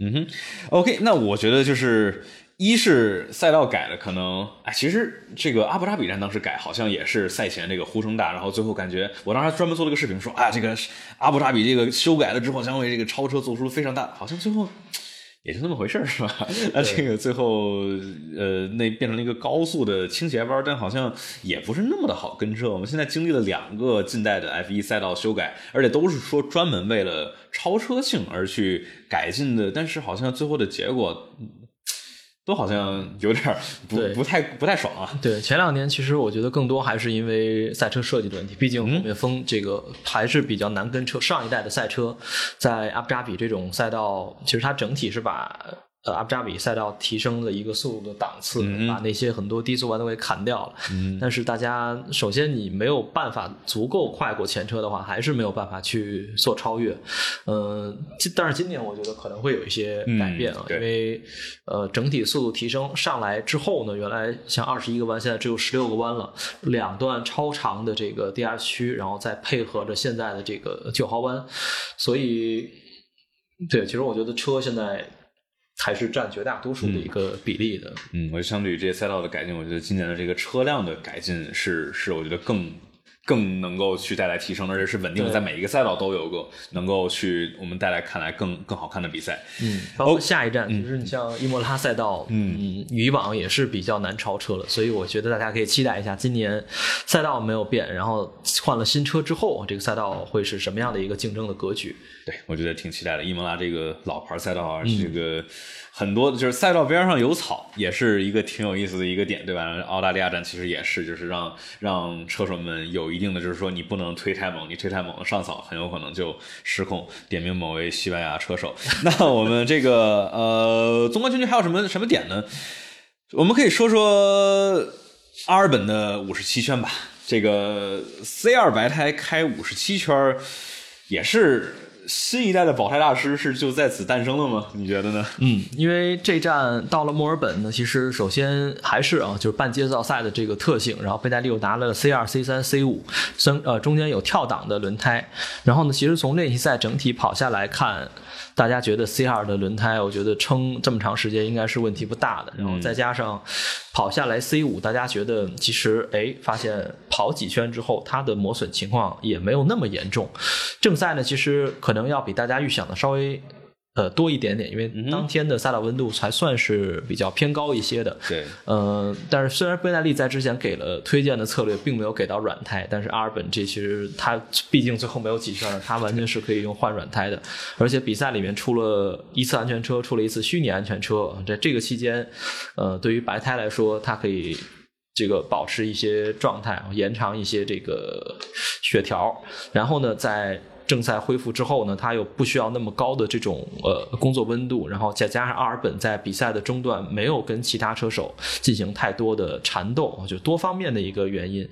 嗯哼，OK，那我觉得就是一是赛道改了，可能哎，其实这个阿布扎比站当时改好像也是赛前这个呼声大，然后最后感觉我当时专门做了个视频说啊，这个阿布扎比这个修改了之后将为这个超车做出了非常大，好像最后。也就那么回事儿，是吧？那这个最后，呃，那变成了一个高速的倾斜弯，但好像也不是那么的好跟车。我们现在经历了两个近代的 F1 赛道修改，而且都是说专门为了超车性而去改进的，但是好像最后的结果。都好像有点不不太不太爽啊。对，前两年其实我觉得更多还是因为赛车设计的问题，毕竟后面风这个还是比较难跟车。上一代的赛车在阿布扎比这种赛道，其实它整体是把。呃，阿布扎比赛道提升了一个速度的档次，把那些很多低速弯都给砍掉了。但是大家首先你没有办法足够快过前车的话，还是没有办法去做超越。嗯，但是今年我觉得可能会有一些改变啊，因为呃整体速度提升上来之后呢，原来像二十一个弯，现在只有十六个弯了，两段超长的这个低压区，然后再配合着现在的这个九号弯，所以对，其实我觉得车现在。还是占绝大多数的一个比例的。嗯，我觉得相对于这些赛道的改进，我觉得今年的这个车辆的改进是是我觉得更更能够去带来提升，而且是稳定的，在每一个赛道都有个能够去我们带来看来更更好看的比赛。嗯，包括下一站，就是你像伊莫拉赛道，嗯，以往也是比较难超车了，所以我觉得大家可以期待一下，今年赛道没有变，然后换了新车之后，这个赛道会是什么样的一个竞争的格局？对，我觉得挺期待的。伊莫拉这个老牌赛道啊，这个很多就是赛道边上有草，也是一个挺有意思的一个点，对吧？澳大利亚站其实也是，就是让让车手们有一定的，就是说你不能推太猛，你推太猛上草，很有可能就失控。点名某位西班牙车手。那我们这个呃，纵观全局还有什么什么点呢？我们可以说说阿尔本的五十七圈吧。这个 C 二白胎开五十七圈也是。新一代的保胎大师是就在此诞生了吗？你觉得呢？嗯，因为这站到了墨尔本呢，其实首先还是啊，就是半街道赛的这个特性，然后贝代利又拿了 C 二、C 三、C 五，三呃中间有跳档的轮胎，然后呢，其实从练习赛整体跑下来看。大家觉得 C 二的轮胎，我觉得撑这么长时间应该是问题不大的。然后再加上跑下来 C 五，大家觉得其实哎，发现跑几圈之后，它的磨损情况也没有那么严重。正赛呢，其实可能要比大家预想的稍微。呃，多一点点，因为当天的赛道温度还算是比较偏高一些的。对，呃，但是虽然贝耐利在之前给了推荐的策略，并没有给到软胎，但是阿尔本这其实他毕竟最后没有几圈了，它完全是可以用换软胎的。而且比赛里面出了一次安全车，出了一次虚拟安全车，在这个期间，呃，对于白胎来说，它可以这个保持一些状态，延长一些这个血条，然后呢，在。正赛恢复之后呢，他又不需要那么高的这种呃工作温度，然后再加上阿尔本在比赛的中段没有跟其他车手进行太多的缠斗，就多方面的一个原因，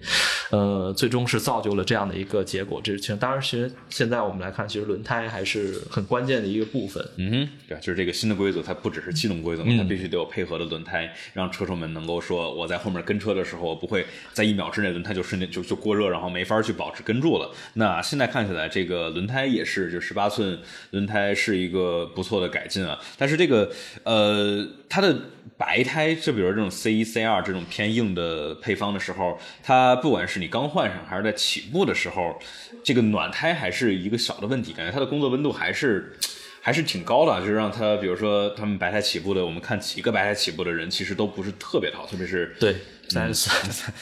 呃，最终是造就了这样的一个结果。这其实当然，其实现在我们来看，其实轮胎还是很关键的一个部分。嗯哼，对，就是这个新的规则，它不只是气动规则嘛，它必须得有配合的轮胎，让车手们能够说我在后面跟车的时候，我不会在一秒之内轮胎就瞬间就就过热，然后没法去保持跟住了。那现在看起来这个。轮胎也是，就十八寸轮胎是一个不错的改进啊。但是这个呃，它的白胎，就比如这种 C 一、C 二这种偏硬的配方的时候，它不管是你刚换上还是在起步的时候，这个暖胎还是一个小的问题。感觉它的工作温度还是还是挺高的，就是让它，比如说他们白胎起步的，我们看几个白胎起步的人，其实都不是特别好，特别是对三思，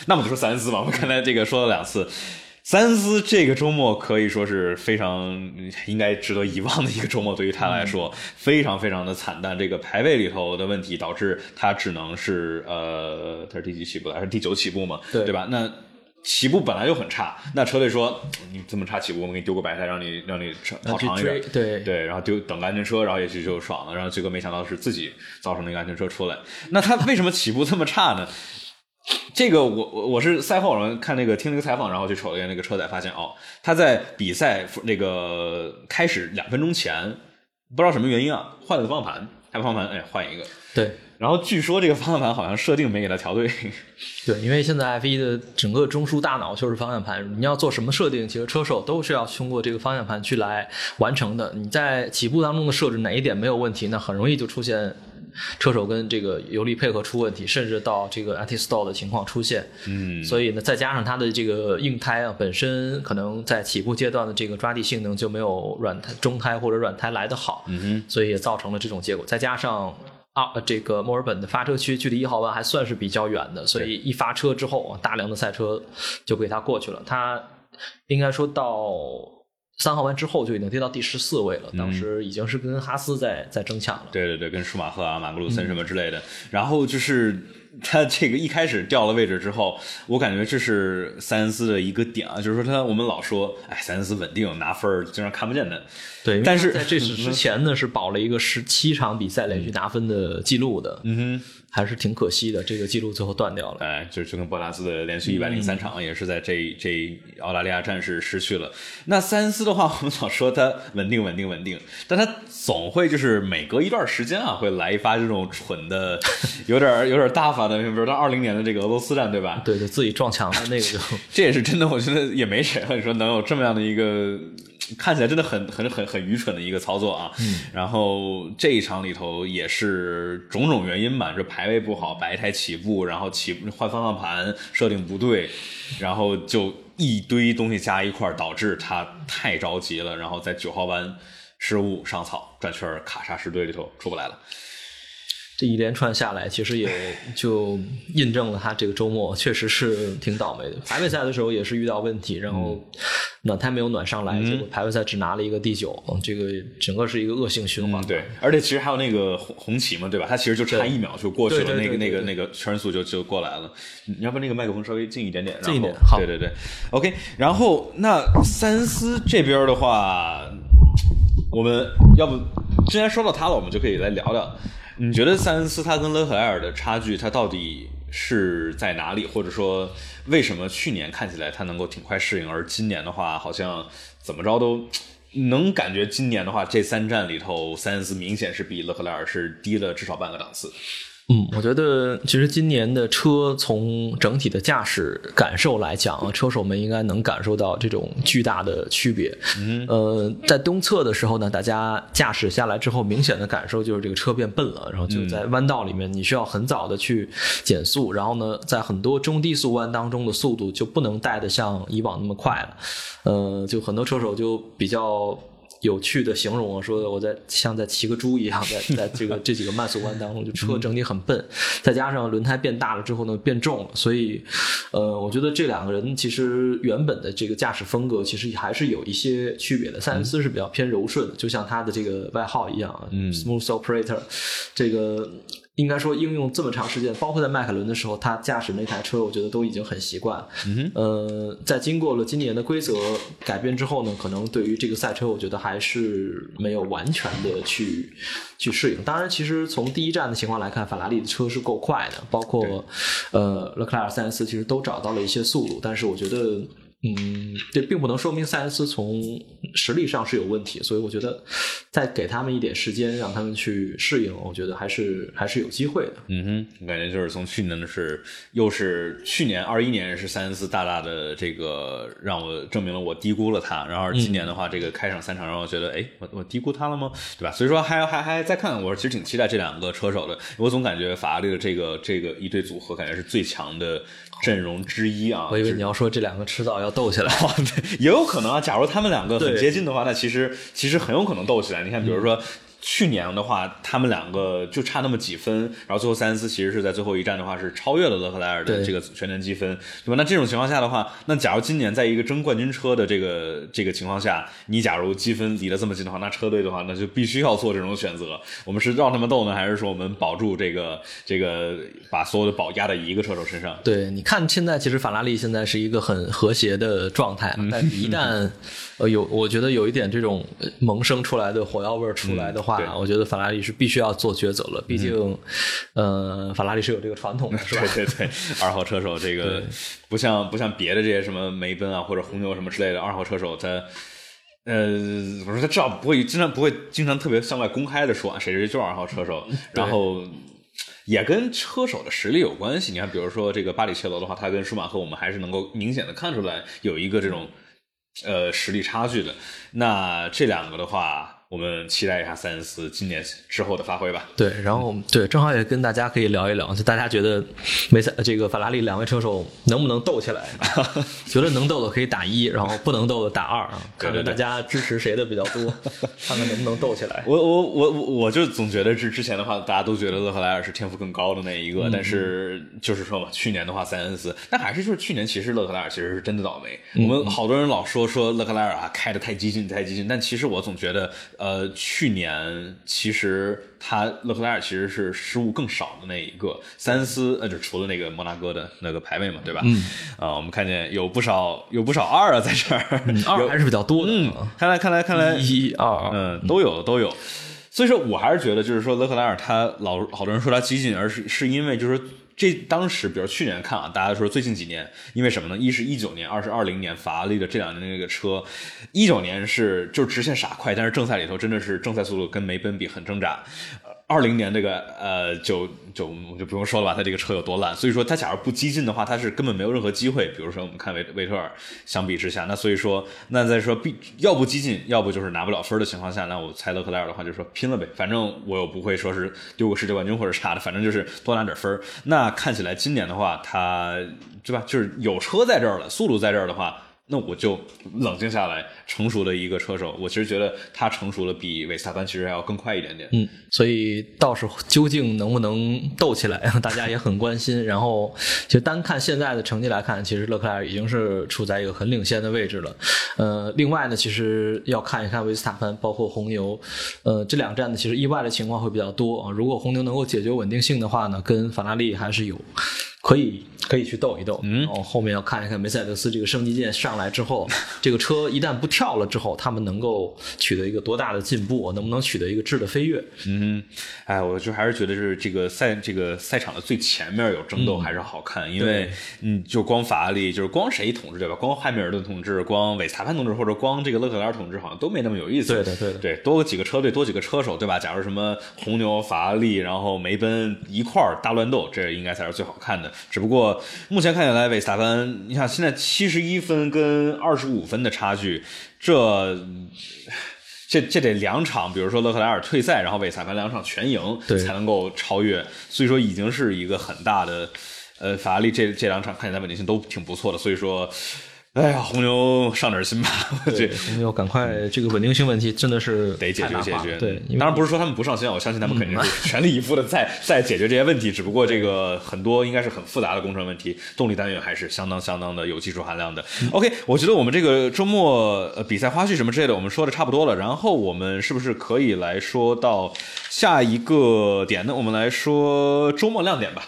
那么就说三四吧。我们刚才这个说了两次。塞恩斯这个周末可以说是非常应该值得遗忘的一个周末，对于他来说非常非常的惨淡。这个排位里头的问题导致他只能是呃，他是第几起步的？还是第九起步嘛？对对吧？那起步本来就很差，那车队说你这么差起步，我们给你丢个白菜，让你让你跑长一点，对对，然后丢等个安全车，然后也许就爽了。然后结果没想到是自己造成那个安全车出来。那他为什么起步这么差呢？这个我我我是赛后然后看那个听那个采访，然后去瞅了一眼那个车载，发现哦，他在比赛那个开始两分钟前，不知道什么原因啊，换了个方向盘，他方向盘哎换一个，对然后据说这个方向盘好像设定没给他调对，对，因为现在 F 1的整个中枢大脑就是方向盘，你要做什么设定，其实车手都是要通过这个方向盘去来完成的。你在起步当中的设置哪一点没有问题，那很容易就出现车手跟这个油力配合出问题，甚至到这个 anti stall 的情况出现。嗯，所以呢，再加上它的这个硬胎啊，本身可能在起步阶段的这个抓地性能就没有软胎、中胎或者软胎来得好，嗯哼，所以也造成了这种结果。再加上啊，这个墨尔本的发车区距离一号弯还算是比较远的，所以一发车之后，大量的赛车就被它过去了。它应该说到三号弯之后就已经跌到第十四位了，当时已经是跟哈斯在在争抢了。对对对，跟舒马赫啊、马格鲁森什么之类的。然后就是他这个一开始掉了位置之后，我感觉这是塞恩斯的一个点啊，就是说他我们老说，哎，塞恩斯稳定拿分儿，经常看不见他。对，但是在这次 之前呢，是保了一个十七场比赛连续拿分的记录的，嗯哼。还是挺可惜的，这个记录最后断掉了。哎，就就跟博拉斯的连续一百零三场，也是在这这澳大利亚战士失去了。那塞恩斯的话，我们老说他稳定稳定稳定，但他总会就是每隔一段时间啊，会来一发这种蠢的，有点有点大发的，比如到二零年的这个俄罗斯战，对吧？对对，自己撞墙的那个就，这也是真的，我觉得也没谁了。你说能有这么样的一个看起来真的很很很很愚蠢的一个操作啊。嗯，然后这一场里头也是种种原因吧，这排位不好，白胎起步，然后起换方向盘设定不对，然后就一堆东西加一块，导致他太着急了，然后在九号弯失误上草转圈卡刹石堆里头出不来了。这一连串下来，其实也就印证了他这个周末确实是挺倒霉的。排位赛的时候也是遇到问题，然后暖胎没有暖上来，结果排位赛只拿了一个第九，这个整个是一个恶性循环。嗯对，而且其实还有那个红红旗嘛，对吧？他其实就差一秒就过去了，那个那个那个圈速就就过来了。你要不那个麦克风稍微近一点点，近一点好对对对，OK。然后那三思这边的话，我们要不既然说到他了，我们就可以来聊聊。你觉得塞恩斯他跟勒克莱尔的差距，他到底是在哪里？或者说，为什么去年看起来他能够挺快适应，而今年的话，好像怎么着都 能感觉今年的话，这三站里头，塞恩斯明显是比勒克莱尔是低了至少半个档次。嗯，我觉得其实今年的车从整体的驾驶感受来讲啊，车手们应该能感受到这种巨大的区别。嗯，呃，在东侧的时候呢，大家驾驶下来之后，明显的感受就是这个车变笨了，然后就在弯道里面，你需要很早的去减速，然后呢，在很多中低速弯当中的速度就不能带的像以往那么快了。呃，就很多车手就比较。有趣的形容啊，说我在像在骑个猪一样，在在这个这几个慢速弯当中，就车整体很笨，再加上轮胎变大了之后呢，变重了，所以，呃，我觉得这两个人其实原本的这个驾驶风格其实还是有一些区别的。塞恩斯是比较偏柔顺的，就像他的这个外号一样，嗯，smooth operator，这个。应该说，应用这么长时间，包括在迈凯伦的时候，他驾驶那台车，我觉得都已经很习惯。嗯呃，在经过了今年的规则改变之后呢，可能对于这个赛车，我觉得还是没有完全的去去适应。当然，其实从第一站的情况来看，法拉利的车是够快的，包括呃勒克莱尔、塞恩斯其实都找到了一些速度，但是我觉得。嗯，这并不能说明塞恩斯从实力上是有问题，所以我觉得再给他们一点时间，让他们去适应，我觉得还是还是有机会的。嗯哼，我感觉就是从去年的是，又是去年二一年是塞恩斯大大的这个让我证明了我低估了他，然后今年的话，这个开场三场让我觉得，哎，我我低估他了吗？对吧？所以说还还还再看，我其实挺期待这两个车手的，我总感觉法拉利的这个这个一对组合，感觉是最强的阵容之一啊。我以为你要说这两个迟早要斗起来，也有可能啊。假如他们两个很接近的话，那其实其实很有可能斗起来。你看，比如说。去年的话，他们两个就差那么几分，然后最后塞恩斯其实是在最后一站的话是超越了勒克莱尔的这个全年积分，对吧？那这种情况下的话，那假如今年在一个争冠军车的这个这个情况下，你假如积分离得这么近的话，那车队的话，那就必须要做这种选择。我们是让他们斗呢，还是说我们保住这个这个把所有的宝压在一个车手身上？对，你看现在其实法拉利现在是一个很和谐的状态，嗯 但是一旦呃有我觉得有一点这种呃萌生出来的火药味儿出来的话，我觉得法拉利是必须要做抉择了。毕竟，呃，法拉利是有这个传统的，是吧？对对对，二号车手这个不像不像别的这些什么梅奔啊或者红牛什么之类的，二号车手他。呃，我说他至少不会经常不会经常特别向外公开的说啊，谁谁谁就是二号车手，然后也跟车手的实力有关系。你看，比如说这个巴里切罗的话，他跟舒马赫，我们还是能够明显的看出来有一个这种呃实力差距的。那这两个的话，我们期待一下塞恩斯今年之后的发挥吧。对，然后对，正好也跟大家可以聊一聊，就大家觉得梅赛这个法拉利两位车手能不能斗起来？觉得能斗的可以打一，然后不能斗的打二看看大家支持谁的比较多，看看能不能斗起来。我我我我我就总觉得之之前的话，大家都觉得勒克莱尔是天赋更高的那一个，但是就是说嘛，去年的话塞恩斯，但还是就是去年其实勒克莱尔其实是真的倒霉。我们好多人老说说勒克莱尔啊开的太激进太激进，但其实我总觉得呃去年其实他勒克莱尔其实是失误更少的那一个，三思呃就除了那个摩纳哥的那个排位嘛，对吧？嗯啊、我们看见有不少有不少二啊在这儿，有二还是比较多的，嗯，看来看来看来一二二，嗯，都有都有。所以说我还是觉得，就是说勒克莱尔他老好多人说他激进，而是是因为就是这当时，比如去年看啊，大家说最近几年，因为什么呢？一是一九年，二是二零年法拉利的这两年那个车，一九年是就是直线傻快，但是正赛里头真的是正赛速度跟梅奔比很挣扎。二零年这个呃就就我就不用说了吧，他这个车有多烂，所以说他假如不激进的话，他是根本没有任何机会。比如说我们看维维特尔相比之下，那所以说那再说必要不激进，要不就是拿不了分的情况下，那我猜勒克莱尔的话就是说拼了呗，反正我又不会说是丢个世界冠军或者啥的，反正就是多拿点分。那看起来今年的话，他对吧，就是有车在这儿了，速度在这儿的话。那我就冷静下来，成熟的一个车手，我其实觉得他成熟的比维斯塔潘其实还要更快一点点。嗯，所以到时候究竟能不能斗起来，大家也很关心。然后，其实单看现在的成绩来看，其实勒克莱尔已经是处在一个很领先的位置了。呃，另外呢，其实要看一看维斯塔潘，包括红牛，呃，这两站呢，其实意外的情况会比较多啊。如果红牛能够解决稳定性的话呢，跟法拉利还是有可以可以去斗一斗。嗯，然后后面要看一看梅赛德斯这个升级件上来之后，这个车一旦不跳了之后，他们能够取得一个多大的进步，能不能取得一个质的飞跃？嗯，哎，我就还是觉得是这个赛这个赛场的最前面有争斗还是好看，因为嗯，就光法拉利就是光谁统治对吧？光汉密尔顿统治，光韦斯塔潘统治，或者光这个勒克莱尔统治，好像都没那么有意思。对的对的对，多几个车队，多几个车手，对吧？假如什么红牛、法拉利，然后梅奔一块儿大乱斗，这应该才是最好看的。只不过目前看起来，韦斯塔潘，你看现在七十一分跟二十五分的差距，这。这这得两场，比如说勒克莱尔退赛，然后韦斯塔潘两场全赢，对才能够超越。所以说已经是一个很大的，呃，法拉利这这两场看起来稳定性都挺不错的。所以说，哎呀，红牛上点心吧，对，红牛赶快这个稳定性问题真的是得解决解决。对，当然不是说他们不上心啊，我相信他们肯定是 全力以赴的在 在解决这些问题。只不过这个很多应该是很复杂的工程问题，动力单元还是相当相当的有技术含量的。OK，我觉得我们这个周末呃比赛花絮什么之类的，我们说的差不多了。然后我们是不是可以来说到下一个点呢？我们来说周末亮点吧。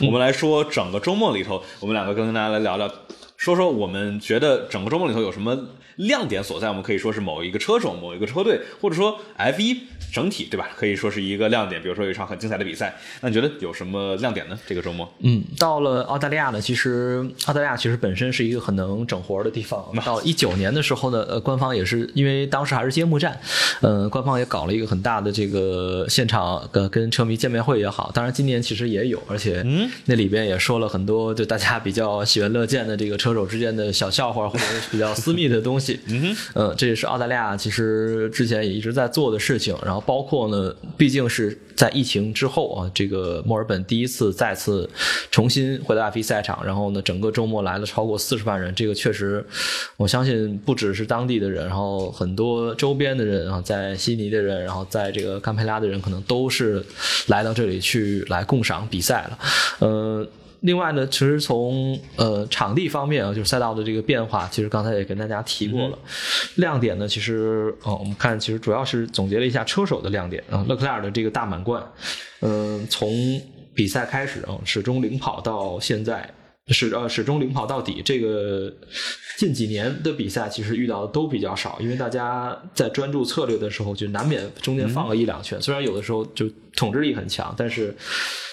我们来说整个周末里头，我们两个跟大家来聊聊，说说我们觉得整个周末里头有什么亮点所在。我们可以说是某一个车手、某一个车队，或者说 F 一整体，对吧？可以说是一个亮点。比如说有一场很精彩的比赛，那你觉得有什么亮点呢？这个周末？嗯，到了澳大利亚呢，其实澳大利亚其实本身是一个很能整活的地方。到一九年的时候呢，呃，官方也是因为当时还是揭幕战，呃，官方也搞了一个很大的这个现场跟跟车迷见面会也好。当然今年其实也有，而且那里边也说了很多就大家比较喜闻乐见的这个车车手之间的小笑话或者是比较私密的东西。嗯哼，呃，这也是澳大利亚其实之前也一直在做的事情。然后包括呢，毕竟是在疫情之后啊，这个墨尔本第一次再次重新回到 F1 赛场，然后呢，整个周末来了超过四十万人，这个确实，我相信不只是当地的人，然后很多周边的人啊，在悉尼的人，然后在这个堪培拉的人，可能都是来到这里去来共赏比赛了。呃，另外呢，其实从呃场地方面啊，就是赛道的这个变化，其实刚才也跟大家提过了。亮点呢，其实哦，我们看其实主要是总结了一下车手的亮点啊，勒克莱尔的这个大满贯，嗯，从比赛开始啊，始终领跑到现在。始呃始终领跑到底，这个近几年的比赛其实遇到的都比较少，因为大家在专注策略的时候，就难免中间放个一两圈。虽然有的时候就统治力很强，但是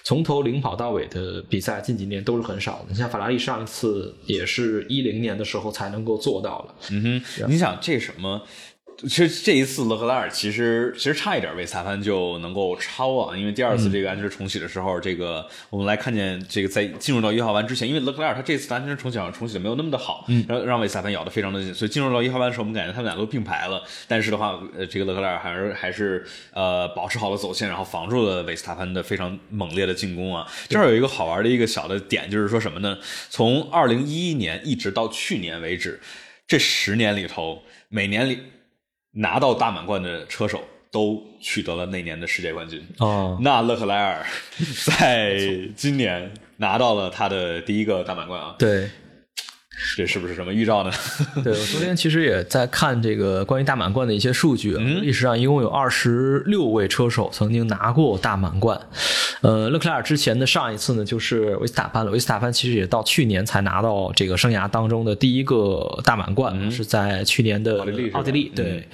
从头领跑到尾的比赛近几年都是很少的。你像法拉利上一次也是一零年的时候才能够做到了。嗯哼，你想这什么？其实这一次勒克莱尔其实其实差一点维斯塔潘就能够超啊，因为第二次这个安全重启的时候，这个我们来看见这个在进入到一号弯之前，因为勒克莱尔他这次安全重启好像重启的没有那么的好，嗯，让让维斯塔潘咬的非常的紧，所以进入到一号弯的时候，我们感觉他们俩都并排了，但是的话，呃，这个勒克莱尔还是还是呃保持好了走线，然后防住了维斯塔潘的非常猛烈的进攻啊。这儿有一个好玩的一个小的点，就是说什么呢？从二零一一年一直到去年为止，这十年里头，每年里。拿到大满贯的车手都取得了那年的世界冠军。哦，那勒克莱尔在今年拿到了他的第一个大满贯啊。对。这是不是什么预兆呢？对，我昨天其实也在看这个关于大满贯的一些数据。历史上一共有二十六位车手曾经拿过大满贯。呃，勒克莱尔之前的上一次呢，就是维斯塔潘了。维斯塔潘其实也到去年才拿到这个生涯当中的第一个大满贯，是在去年的奥地利。对，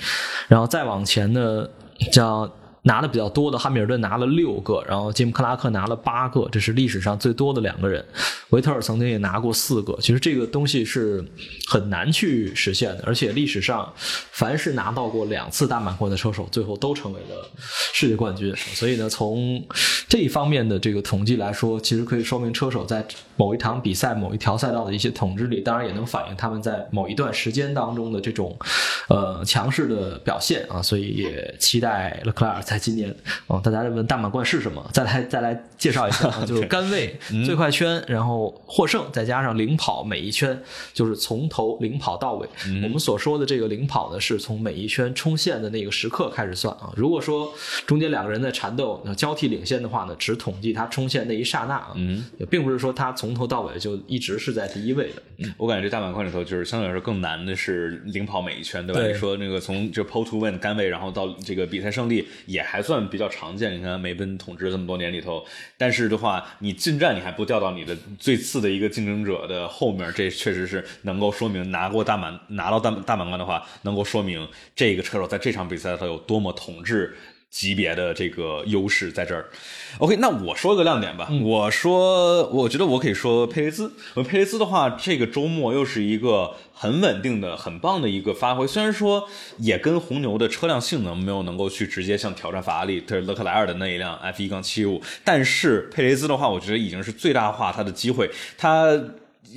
然后再往前呢，叫。拿的比较多的汉密尔顿拿了六个，然后吉姆克拉克拿了八个，这是历史上最多的两个人。维特尔曾经也拿过四个。其实这个东西是很难去实现的，而且历史上凡是拿到过两次大满贯的车手，最后都成为了世界冠军。所以呢，从这一方面的这个统计来说，其实可以说明车手在某一场比赛、某一条赛道的一些统治力，当然也能反映他们在某一段时间当中的这种呃强势的表现啊。所以也期待勒克莱尔。在今年，哦，大家问大满贯是什么？再来再来介绍一下，就是杆位、最快圈，然后获胜，再加上领跑每一圈，就是从头领跑到尾。我们所说的这个领跑呢，是从每一圈冲线的那个时刻开始算啊。如果说中间两个人在缠斗，交替领先的话呢，只统计他冲线那一刹那啊，也并不是说他从头到尾就一直是在第一位的。我感觉这大满贯里头，就是相对来说更难的是领跑每一圈，对吧？你说那个从就 pole to win 杆位，然后到这个比赛胜利也。还算比较常见，你看梅奔统治这么多年里头，但是的话，你近战你还不掉到你的最次的一个竞争者的后面，这确实是能够说明拿过大满拿到大大满贯的话，能够说明这个车手在这场比赛他有多么统治。级别的这个优势在这儿，OK，那我说个亮点吧。我说，我觉得我可以说佩雷兹。我佩雷兹的话，这个周末又是一个很稳定的、很棒的一个发挥。虽然说也跟红牛的车辆性能没有能够去直接像挑战法拉利、特勒克莱尔的那一辆 F 一杠七五，但是佩雷兹的话，我觉得已经是最大化他的机会。他。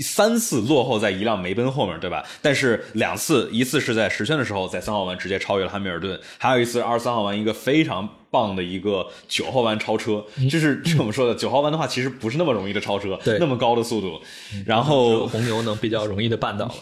三次落后在一辆梅奔后面对吧？但是两次，一次是在十圈的时候，在三号弯直接超越了汉密尔顿，还有一次二十三号弯一个非常棒的一个九号弯超车，就是 就我们说的九号弯的话，其实不是那么容易的超车，那么高的速度。然后红牛能比较容易的办到了，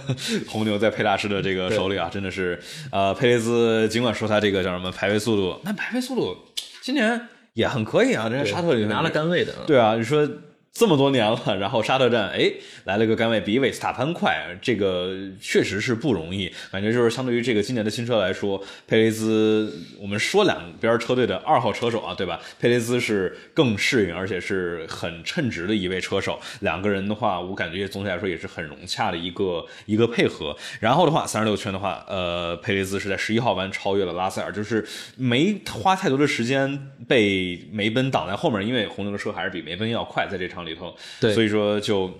红牛在佩大师的这个手里啊，真的是呃，佩雷兹尽管说他这个叫什么排位速度，那排位速度今年也很可以啊，人家沙特里拿了杆位的，对啊，你说。这么多年了，然后沙特站，哎，来了个杆位比维斯塔潘快，这个确实是不容易。感觉就是相对于这个今年的新车来说，佩雷兹，我们说两边车队的二号车手啊，对吧？佩雷兹是更适应，而且是很称职的一位车手。两个人的话，我感觉总体来说也是很融洽的一个一个配合。然后的话，三十六圈的话，呃，佩雷兹是在十一号弯超越了拉塞尔，就是没花太多的时间被梅奔挡在后面，因为红牛的车还是比梅奔要快，在这场。里头，对，所以说就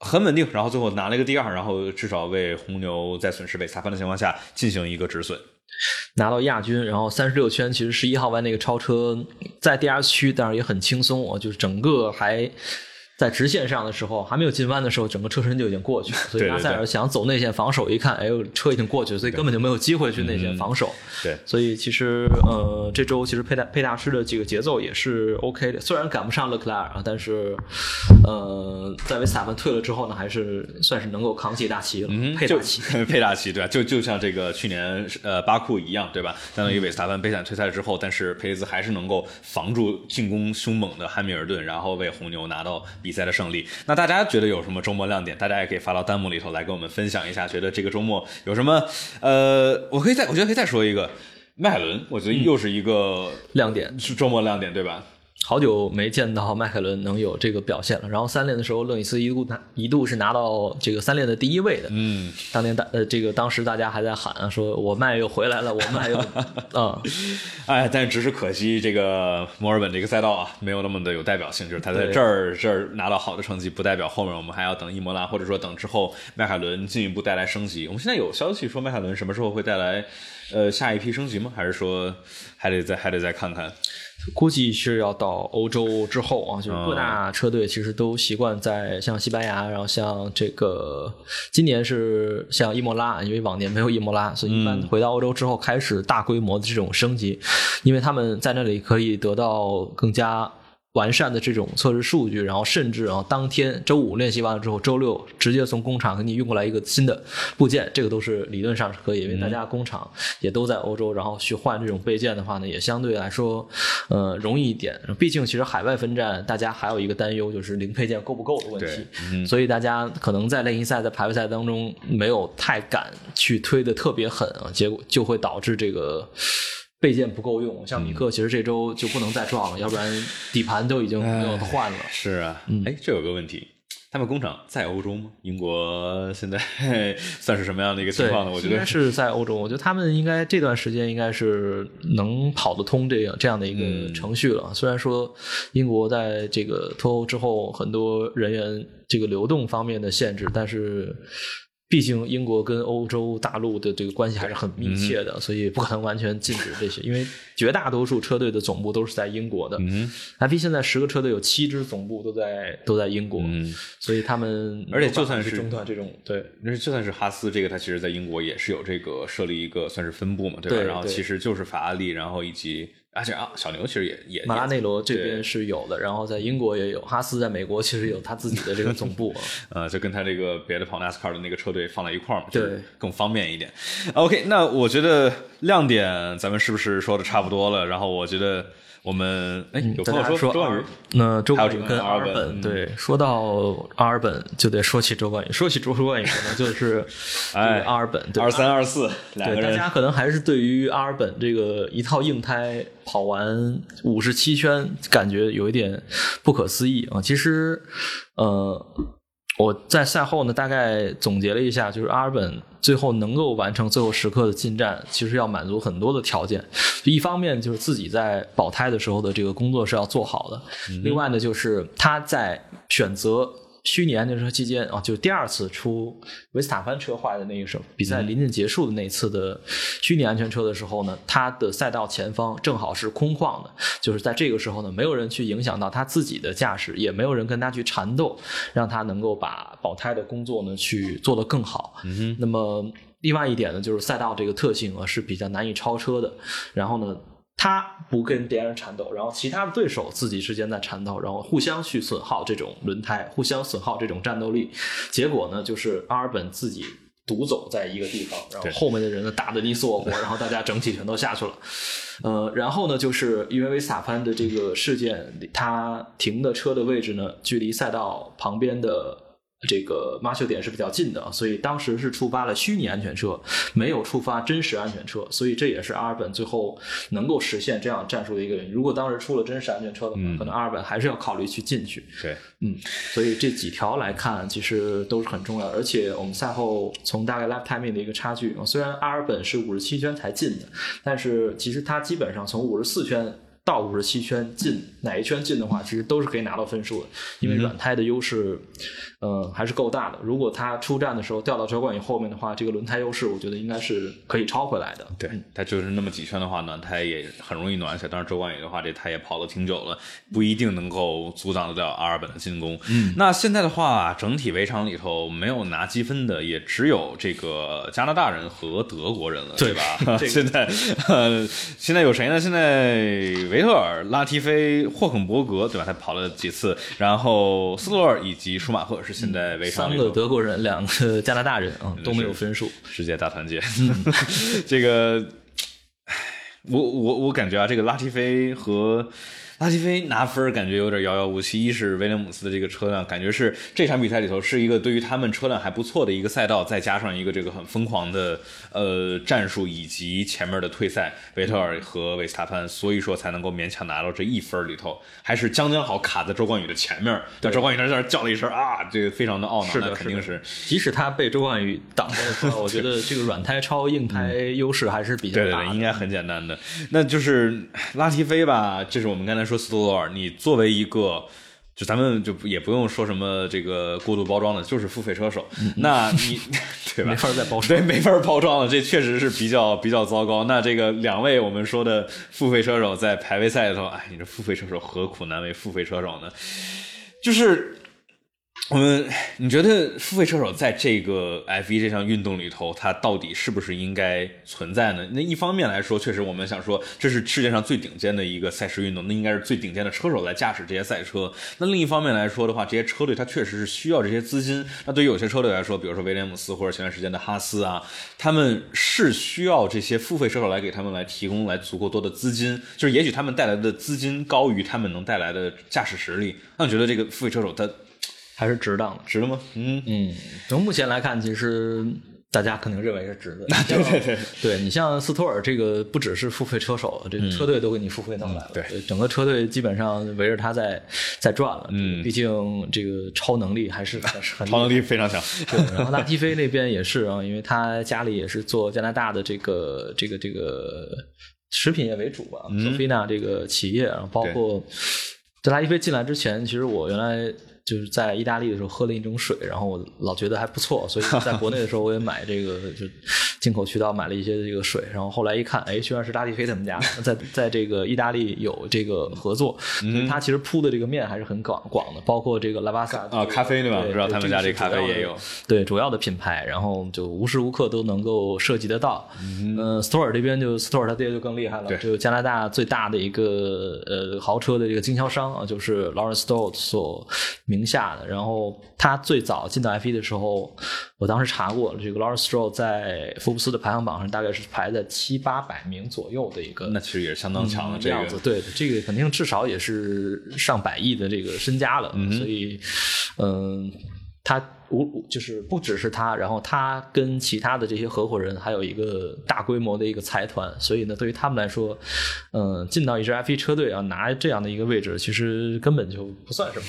很稳定，然后最后拿了一个第二，然后至少为红牛在损失被裁判的情况下进行一个止损，拿到亚军。然后三十六圈，其实十一号弯那个超车在第二区，但是也很轻松，就是整个还在直线上的时候，还没有进弯的时候，整个车身就已经过去了。所以拉塞尔想走内线防守，一看，哎呦，车已经过去了，所以根本就没有机会去内线防守。对，所以其实呃，这周其实佩大佩大师的这个节奏也是 OK 的，虽然赶不上勒克莱尔啊，但是呃，在维斯塔潘退了之后呢，还是算是能够扛起大旗了，嗯，佩大旗。佩大旗对吧？就就像这个去年呃巴库一样，对吧？相当于维斯塔潘悲惨退赛之后，但是佩雷兹还是能够防住进攻凶猛的汉密尔顿，然后为红牛拿到比赛的胜利。那大家觉得有什么周末亮点？大家也可以发到弹幕里头来跟我们分享一下，觉得这个周末有什么？呃，我可以再，我觉得可以再说一个迈凯伦，我觉得又是一个亮点是周末亮点，对吧？好久没见到迈凯伦能有这个表现了。然后三连的时候，勒里斯一度拿一度是拿到这个三连的第一位的。嗯，当年大呃，这个当时大家还在喊啊，说我迈又回来了，我迈又啊，哎，但是只是可惜这个墨尔本这个赛道啊，没有那么的有代表性，就是他在这儿这儿拿到好的成绩，不代表后面我们还要等伊莫拉，或者说等之后迈凯伦进一步带来升级。我们现在有消息说迈凯伦什么时候会带来呃下一批升级吗？还是说还得再还得再看看？估计是要到欧洲之后啊，就是各大车队其实都习惯在像西班牙，然后像这个今年是像伊莫拉，因为往年没有伊莫拉，所以一般回到欧洲之后开始大规模的这种升级，因为他们在那里可以得到更加。完善的这种测试数据，然后甚至啊，当天周五练习完了之后，周六直接从工厂给你运过来一个新的部件，这个都是理论上是可以，因为大家工厂也都在欧洲，然后去换这种备件的话呢，也相对来说，呃，容易一点。毕竟其实海外分站，大家还有一个担忧就是零配件够不够的问题，嗯所以大家可能在练习赛、在排位赛当中没有太敢去推的特别狠啊，结果就会导致这个。备件不够用，像米克其实这周就不能再撞了，要不然底盘都已经没有换了。是啊，哎，这有个问题。他们工厂在欧洲吗？英国 现在算是什么样的一个情况呢？我觉得应该是在欧洲。我觉得他们应该这段时间应该是能跑得通这样这样的一个程序了。虽然说英国在这个脱欧之后，很多人员这个流动方面的限制，但是。毕竟英国跟欧洲大陆的这个关系还是很密切的，所以不可能完全禁止这些，因为绝大多数车队的总部都是在英国的。嗯 F1 现在十个车队有七支总部都在都在英国，嗯，所以他们而且就算是中断这种对，那就算是哈斯这个，它其实在英国也是有这个设立一个算是分部嘛，对吧？对然后其实就是法拉利，然后以及而且啊，小牛其实也也马拉内罗这边是有的，然后在英国也有，哈斯在美国其实有他自己的这个总部啊。呃，就跟他这个别的跑 NASCAR 的那个车队放在一块儿嘛，对就是更方便一点。OK，那我觉得亮点咱们是不是说的差不多了？然后我觉得我们哎，有朋友大家说周冠宇，那周冠宇跟阿尔本嗯对，说到阿尔本就得说起周冠宇，说起周冠宇可能就是 哎阿尔本，对二三二四对，大家可能还是对于阿尔本这个一套硬胎跑完五十七圈，感觉有一点不可思议啊。其实，呃，我在赛后呢，大概总结了一下，就是阿尔本最后能够完成最后时刻的进站，其实要满足很多的条件。一方面就是自己在保胎的时候的这个工作是要做好的，另外呢，就是他在选择。虚拟安全车期间啊，就第二次出维斯塔潘车坏的那个时候，比赛临近结束的那次的虚拟安全车的时候呢，他的赛道前方正好是空旷的，就是在这个时候呢，没有人去影响到他自己的驾驶，也没有人跟他去缠斗，让他能够把保胎的工作呢去做得更好。嗯哼，那么另外一点呢，就是赛道这个特性啊是比较难以超车的，然后呢。他不跟别人缠斗，然后其他的对手自己之间在缠斗，然后互相去损耗这种轮胎，互相损耗这种战斗力。结果呢，就是阿尔本自己独走在一个地方，然后后面的人呢打得你死我活，然后大家整体全都下去了。呃，然后呢，就是因为维斯塔潘的这个事件，他停的车的位置呢，距离赛道旁边的。这个马修点是比较近的，所以当时是触发了虚拟安全车，没有触发真实安全车，所以这也是阿尔本最后能够实现这样战术的一个原因。如果当时出了真实安全车的话，嗯可能阿尔本还是要考虑去进去。对，嗯，所以这几条来看，其实都是很重要的。而且我们赛后从大概 lap timing 的一个差距，虽然阿尔本是五十七圈才进的，但是其实他基本上从五十四圈到五十七圈进哪一圈进的话，其实都是可以拿到分数的，因为软胎的优势，呃，还是够大的。如果他出站的时候掉到周冠宇后面的话，这个轮胎优势，我觉得应该是可以超回来的。对，他就是那么几圈的话，暖胎也很容易暖起来。但是，周冠宇的话，这胎也跑了挺久了，不一定能够阻挡得了阿尔本的进攻。嗯，那现在的话，整体围场里头没有拿积分的，也只有这个加拿大人和德国人了，对吧？现在，呃，现在有谁呢？现在维特尔、拉提菲、霍肯伯格，对吧？他跑了几次，然后斯洛尔以及舒马赫是现在围场三个德国人，两个 加拿大人啊，都没有分数。世界大团结，这个，我我我感觉啊，这个拉提菲和。拉提菲拿分感觉有点遥遥无期。一是威廉姆斯的这个车辆，感觉是这场比赛里头是一个对于他们车辆还不错的一个赛道，再加上一个这个很疯狂的呃战术以及前面的退赛，维特尔和维斯塔潘，所以说才能够勉强拿到这一分里头，还是将将好卡在周冠宇的前面。对，周冠宇在那叫了一声啊，这个非常的懊恼。是的，肯定是。即使他被周冠宇 挡在的时候，我觉得这个软胎超硬胎优势还是比较大。对对，应该很简单的。那就是拉提菲吧，这是我们刚才说斯托罗尔，你。你作为一个，就咱们就也不用说什么这个过度包装的，就是付费车手，那你 对吧？没法再包装，对，没法包装了，这确实是比较比较糟糕。那这个两位我们说的付费车手在排位赛里头，哎，你这付费车手何苦难为付费车手呢？就是。我们，你觉得付费车手在这个 F1 这项运动里头，它到底是不是应该存在呢？那一方面来说，确实我们想说，这是世界上最顶尖的一个赛事运动，那应该是最顶尖的车手来驾驶这些赛车。那另一方面来说的话，这些车队它确实是需要这些资金。那对于有些车队来说，比如说威廉姆斯或者前段时间的哈斯啊，他们是需要这些付费车手来给他们来提供来足够多的资金，就是也许他们带来的资金高于他们能带来的驾驶实力。那你觉得这个付费车手他。还是值当的，值了吗？嗯嗯，从目前来看，其实大家肯定认为是值的。对 对对，对你像斯托尔这个，不只是付费车手，这车队都给你付费弄来了。对，整个车队基本上围着他在在转了。嗯，毕竟这个超能力还是很 超能力非常强。对，然后拉蒂菲那边也是啊，因为他家里也是做加拿大的这个这个这个食品业为主吧，索菲娜这个企业，然后包括在拉蒂菲进来之前，其实我原来。就是在意大利的时候喝了一种水，然后我老觉得还不错，所以在国内的时候我也买这个就进口渠道买了一些这个水，然后后来一看，哎，居然是拉蒂菲他们家在在这个意大利有这个合作，他其实铺的这个面还是很广广的，包括这个拉巴萨啊咖啡对吧？我知道他们家这咖啡也有对主要的品牌，然后就无时无刻都能够涉及得到。嗯，s t o r e 这边就 s t o r e 他爹就更厉害了，就加拿大最大的一个呃豪车的这个经销商啊，就是 Lawrence Stroll 所。名下的，然后他最早进到 F1 的时候，我当时查过，这个 Lawrence Stroll 在福布斯的排行榜上大概是排在七八百名左右的一个，那其实也是相当强的这样子。对，这个肯定至少也是上百亿的这个身家了，嗯所以，嗯，他无就是不只是他，然后他跟其他的这些合伙人还有一个大规模的一个财团，所以呢，对于他们来说，嗯，进到一支 F1 车队啊，拿这样的一个位置，其实根本就不算什么。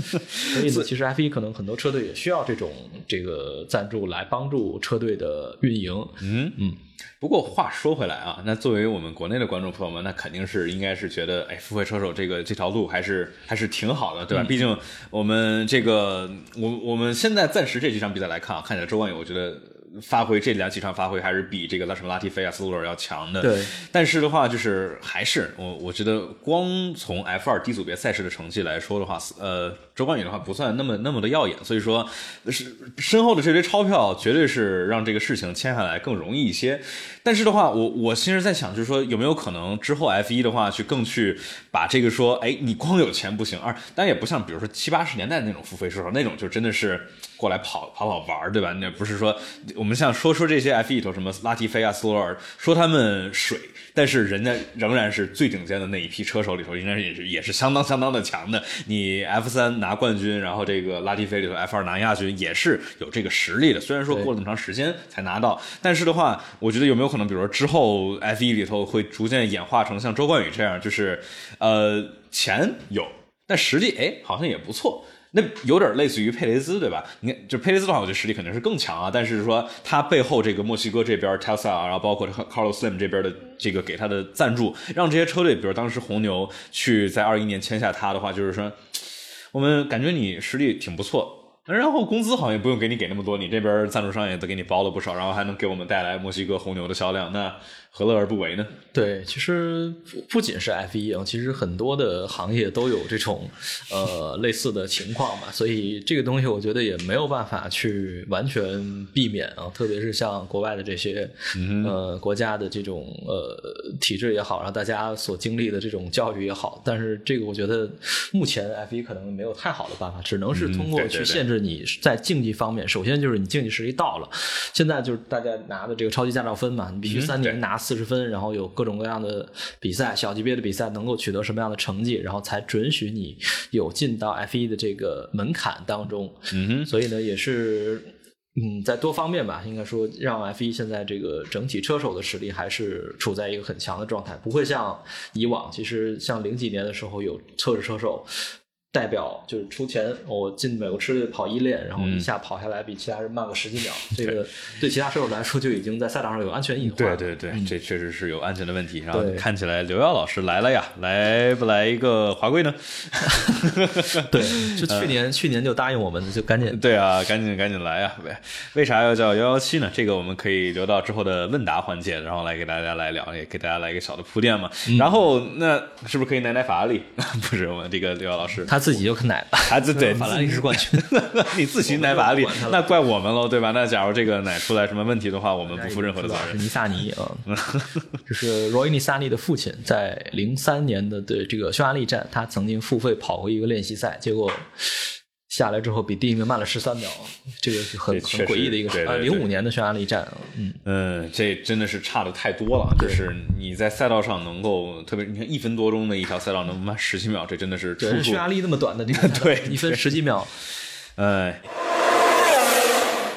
所以呢，其实 F 一可能很多车队也需要这种这个赞助来帮助车队的运营。嗯嗯。不过话说回来啊，那作为我们国内的观众朋友们，那肯定是应该是觉得，哎，付费车手这个这条路还是还是挺好的，对吧？毕竟我们这个我我们现在暂时这几场比赛来看啊，看起来周冠宇，我觉得。发挥这两几场发挥还是比这个拉什么拉蒂菲啊斯洛尔要强的。对，但是的话就是还是我我觉得光从 F 二低组别赛事的成绩来说的话，呃，周冠宇的话不算那么那么的耀眼，所以说是身后的这堆钞票绝对是让这个事情签下来更容易一些。但是的话，我我其实在想，就是说有没有可能之后 F 一的话去更去把这个说，哎，你光有钱不行，二，但也不像比如说七八十年代那种付费车手那种，就真的是。过来跑跑跑玩，对吧？那不是说我们像说说这些 F 一头什么拉提菲亚、斯洛尔，说他们水，但是人家仍然是最顶尖的那一批车手里头，应该也是也是相当相当的强的。你 F 三拿冠军，然后这个拉蒂菲里头 F 二拿亚军，也是有这个实力的。虽然说过了那么长时间才拿到，但是的话，我觉得有没有可能，比如说之后 F 一里头会逐渐演化成像周冠宇这样，就是呃钱有，但实力哎好像也不错。那有点类似于佩雷兹，对吧？你看，就佩雷兹的话，我觉得实力肯定是更强啊。但是说他背后这个墨西哥这边 Tesla，然后包括 Carlos Slim 这边的这个给他的赞助，让这些车队，比如当时红牛去在二一年签下他的话，就是说，我们感觉你实力挺不错。然后工资好像也不用给你给那么多，你这边赞助商也都给你包了不少，然后还能给我们带来墨西哥红牛的销量，那何乐而不为呢？对，其实不不仅是 F 一啊，其实很多的行业都有这种呃类似的情况嘛，所以这个东西我觉得也没有办法去完全避免啊，特别是像国外的这些呃国家的这种呃体制也好，然后大家所经历的这种教育也好，但是这个我觉得目前 F 一可能没有太好的办法，只能是通过去限制。你在竞技方面，首先就是你竞技实力到了。现在就是大家拿的这个超级驾照分嘛，你必须三年拿四十分，然后有各种各样的比赛，小级别的比赛能够取得什么样的成绩，然后才准许你有进到 F 一的这个门槛当中。嗯哼，所以呢，也是嗯，在多方面吧，应该说让 F 一现在这个整体车手的实力还是处在一个很强的状态，不会像以往，其实像零几年的时候有测试车手。代表就是出钱，我进美国车队跑一练，然后一下跑下来比其他人慢个十几秒，这个对其他车手来说就已经在赛道上有安全隐患。对对对，这确实是有安全的问题。然后看起来刘耀老师来了呀，来不来一个华贵呢？对，就去年去年就答应我们，就赶紧。对啊，赶紧赶紧来啊！为为啥要叫幺幺七呢？这个我们可以留到之后的问答环节，然后来给大家来聊，也给大家来一个小的铺垫嘛。然后那是不是可以奶奶法拉利？不是，我们这个刘耀老师他。自己就可奶了，孩子对 法拉利是冠军，你自行奶法拉利，那怪我们喽，对吧？那假如这个奶出来什么问题的话，我们不负任何的责任。尼萨尼啊，就是 Roy 尼萨尼的父亲，在零三年的的这个匈牙利站，他曾经付费跑过一个练习赛，结果。下来之后比第一名慢了十三秒，这个是很很诡异的一个事。啊，零五年的匈牙利站，嗯嗯，这真的是差的太多了。就是你在赛道上能够，特别你看一分多钟的一条赛道能慢十几秒，这真的是。对，匈牙利那么短的地方，对，一分十几秒。哎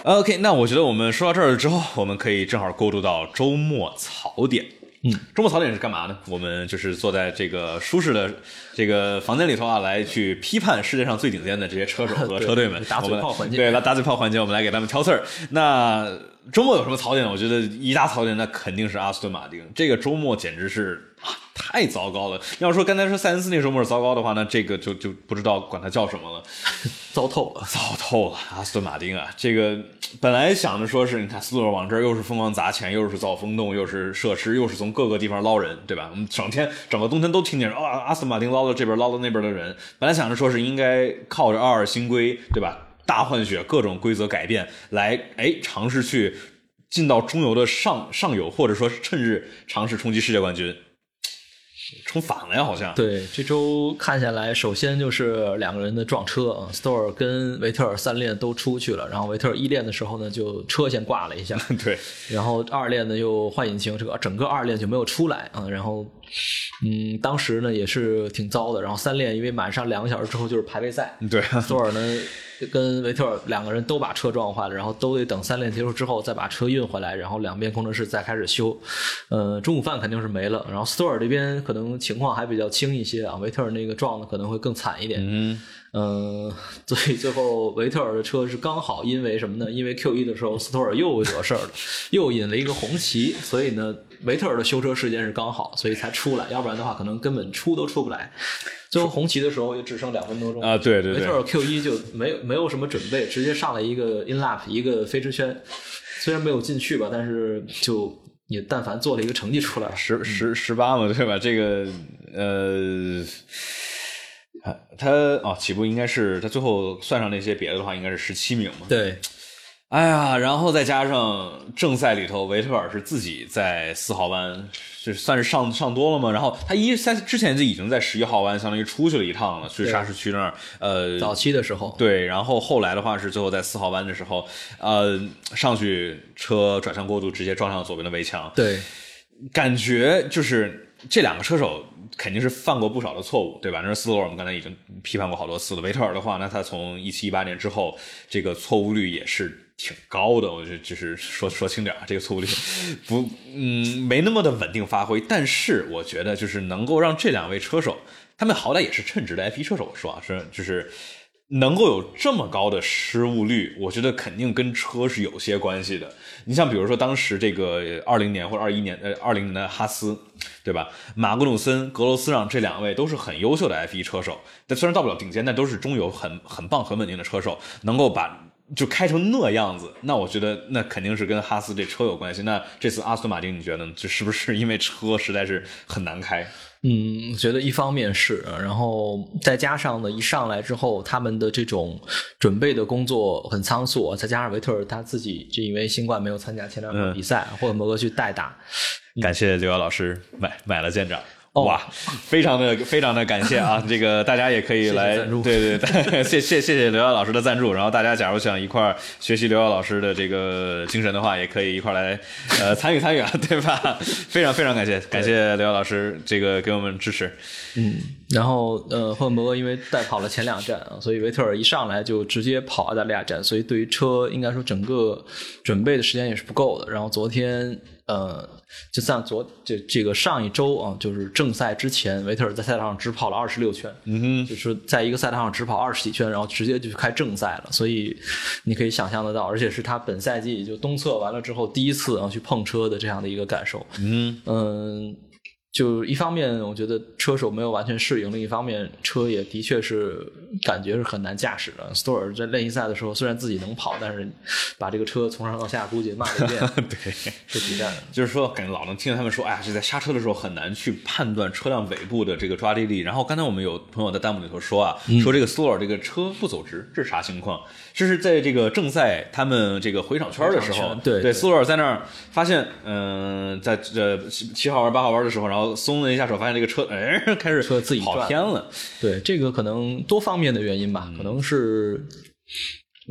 ，OK，那我觉得我们说到这儿之后，我们可以正好过渡到周末槽点。嗯，周末槽点是干嘛呢？我们就是坐在这个舒适的这个房间里头啊，来去批判世界上最顶尖的这些车手和车队们。打嘴炮环节，对，来打嘴炮环节，我们来给他们挑刺儿。那周末有什么槽点？我觉得一大槽点，那肯定是阿斯顿马丁。这个周末简直是。啊，太糟糕了！要说刚才说塞恩斯那周末是糟糕的话，那这个就就不知道管它叫什么了，糟透了，糟透了！阿斯顿马丁啊，这个本来想着说是你看斯托往这儿又是疯狂砸钱，又是造风洞，又是设施，又是从各个地方捞人，对吧？我们整天整个冬天都听见啊，阿斯顿马丁捞到这边，捞到那边的人。本来想着说是应该靠着二二新规，对吧？大换血，各种规则改变，来哎尝试去进到中游的上上游，或者说趁日尝试冲击世界冠军。冲反了呀，好像。对，这周看下来，首先就是两个人的撞车啊，Store 跟维特尔三练都出去了，然后维特尔一练的时候呢，就车先挂了一下，对，然后二练呢又换引擎，这个整个二练就没有出来啊，然后，嗯，当时呢也是挺糟的，然后三练因为马上两个小时之后就是排位赛，对，Store 呢。跟维特尔两个人都把车撞坏了，然后都得等三练结束之后再把车运回来，然后两边工程师再开始修。呃，中午饭肯定是没了。然后斯托尔这边可能情况还比较轻一些啊，维特尔那个撞的可能会更惨一点。嗯，呃，所以最后维特尔的车是刚好因为什么呢？因为 Q 一的时候斯托尔又惹事儿了，又引了一个红旗，所以呢，维特尔的修车时间是刚好，所以才出来，要不然的话可能根本出都出不来。最后红旗的时候也只剩两分多钟啊！对对对，维特尔 Q 一就没有没有什么准备，直接上了一个 in lap 一个飞驰圈，虽然没有进去吧，但是就也但凡做了一个成绩出来，十十十八嘛，对吧？这个呃，他哦起步应该是他最后算上那些别的的话，应该是十七名嘛。对。哎呀，然后再加上正赛里头，维特尔是自己在四号弯，就算是上上多了嘛。然后他一在之前就已经在十一号弯，相当于出去了一趟了，去沙石区那儿。呃，早期的时候，对。然后后来的话是最后在四号弯的时候，呃，上去车转向过度，直接撞上左边的围墙。对，感觉就是这两个车手肯定是犯过不少的错误，对吧？那斯洛我们刚才已经批判过好多次了。维特尔的话，那他从一七一八年之后，这个错误率也是。挺高的，我觉就是说说轻点啊，这个错误率不，嗯，没那么的稳定发挥。但是我觉得就是能够让这两位车手，他们好歹也是称职的 F1 车手，我说啊，是就是能够有这么高的失误率，我觉得肯定跟车是有些关系的。你像比如说当时这个二零年或者二一年呃二零年的哈斯，对吧？马格努森、格罗斯让这两位都是很优秀的 F1 车手，但虽然到不了顶尖，但都是中游很很棒、很稳定的车手，能够把就开成那样子，那我觉得那肯定是跟哈斯这车有关系。那这次阿斯顿马丁，你觉得呢这是不是因为车实在是很难开？嗯，觉得一方面是，然后再加上呢，一上来之后，他们的这种准备的工作很仓促，再加上维特尔他自己就因为新冠没有参加前两场比赛，霍尔摩格去代打。感谢刘瑶老师买买了舰长。哇，非常的非常的感谢啊！这个大家也可以来，对对，谢谢谢谢刘耀老师的赞助。然后大家假如想一块学习刘耀老师的这个精神的话，也可以一块来呃 参与参与啊，对吧？非常非常感谢感谢刘耀老师这个给我们支持。嗯，然后呃，赫伯格因为带跑了前两站啊，所以维特尔一上来就直接跑澳大利亚站，所以对于车应该说整个准备的时间也是不够的。然后昨天。呃，就像昨这这个上一周啊，就是正赛之前，维特尔在赛道上只跑了二十六圈，嗯哼，就是在一个赛道上只跑二十几圈，然后直接就开正赛了。所以你可以想象得到，而且是他本赛季就东侧完了之后第一次啊去碰车的这样的一个感受。嗯嗯。就一方面，我觉得车手没有完全适应；另一方面，车也的确是感觉是很难驾驶的。斯托尔在练习赛的时候，虽然自己能跑，但是把这个车从上到下估计骂了一遍。对，是比战。就是说，感觉老能听见他们说：“哎呀，就在刹车的时候很难去判断车辆尾部的这个抓地力。”然后刚才我们有朋友在弹幕里头说啊，说这个斯托尔这个车不走直，这是啥情况？这是在这个正赛他们这个回场圈的时候，对对，斯托尔在那儿发现，嗯，在这七号弯八号弯的时候，然后。松了一下手，发现这个车哎开始车自己跑偏了。对，这个可能多方面的原因吧，可能是。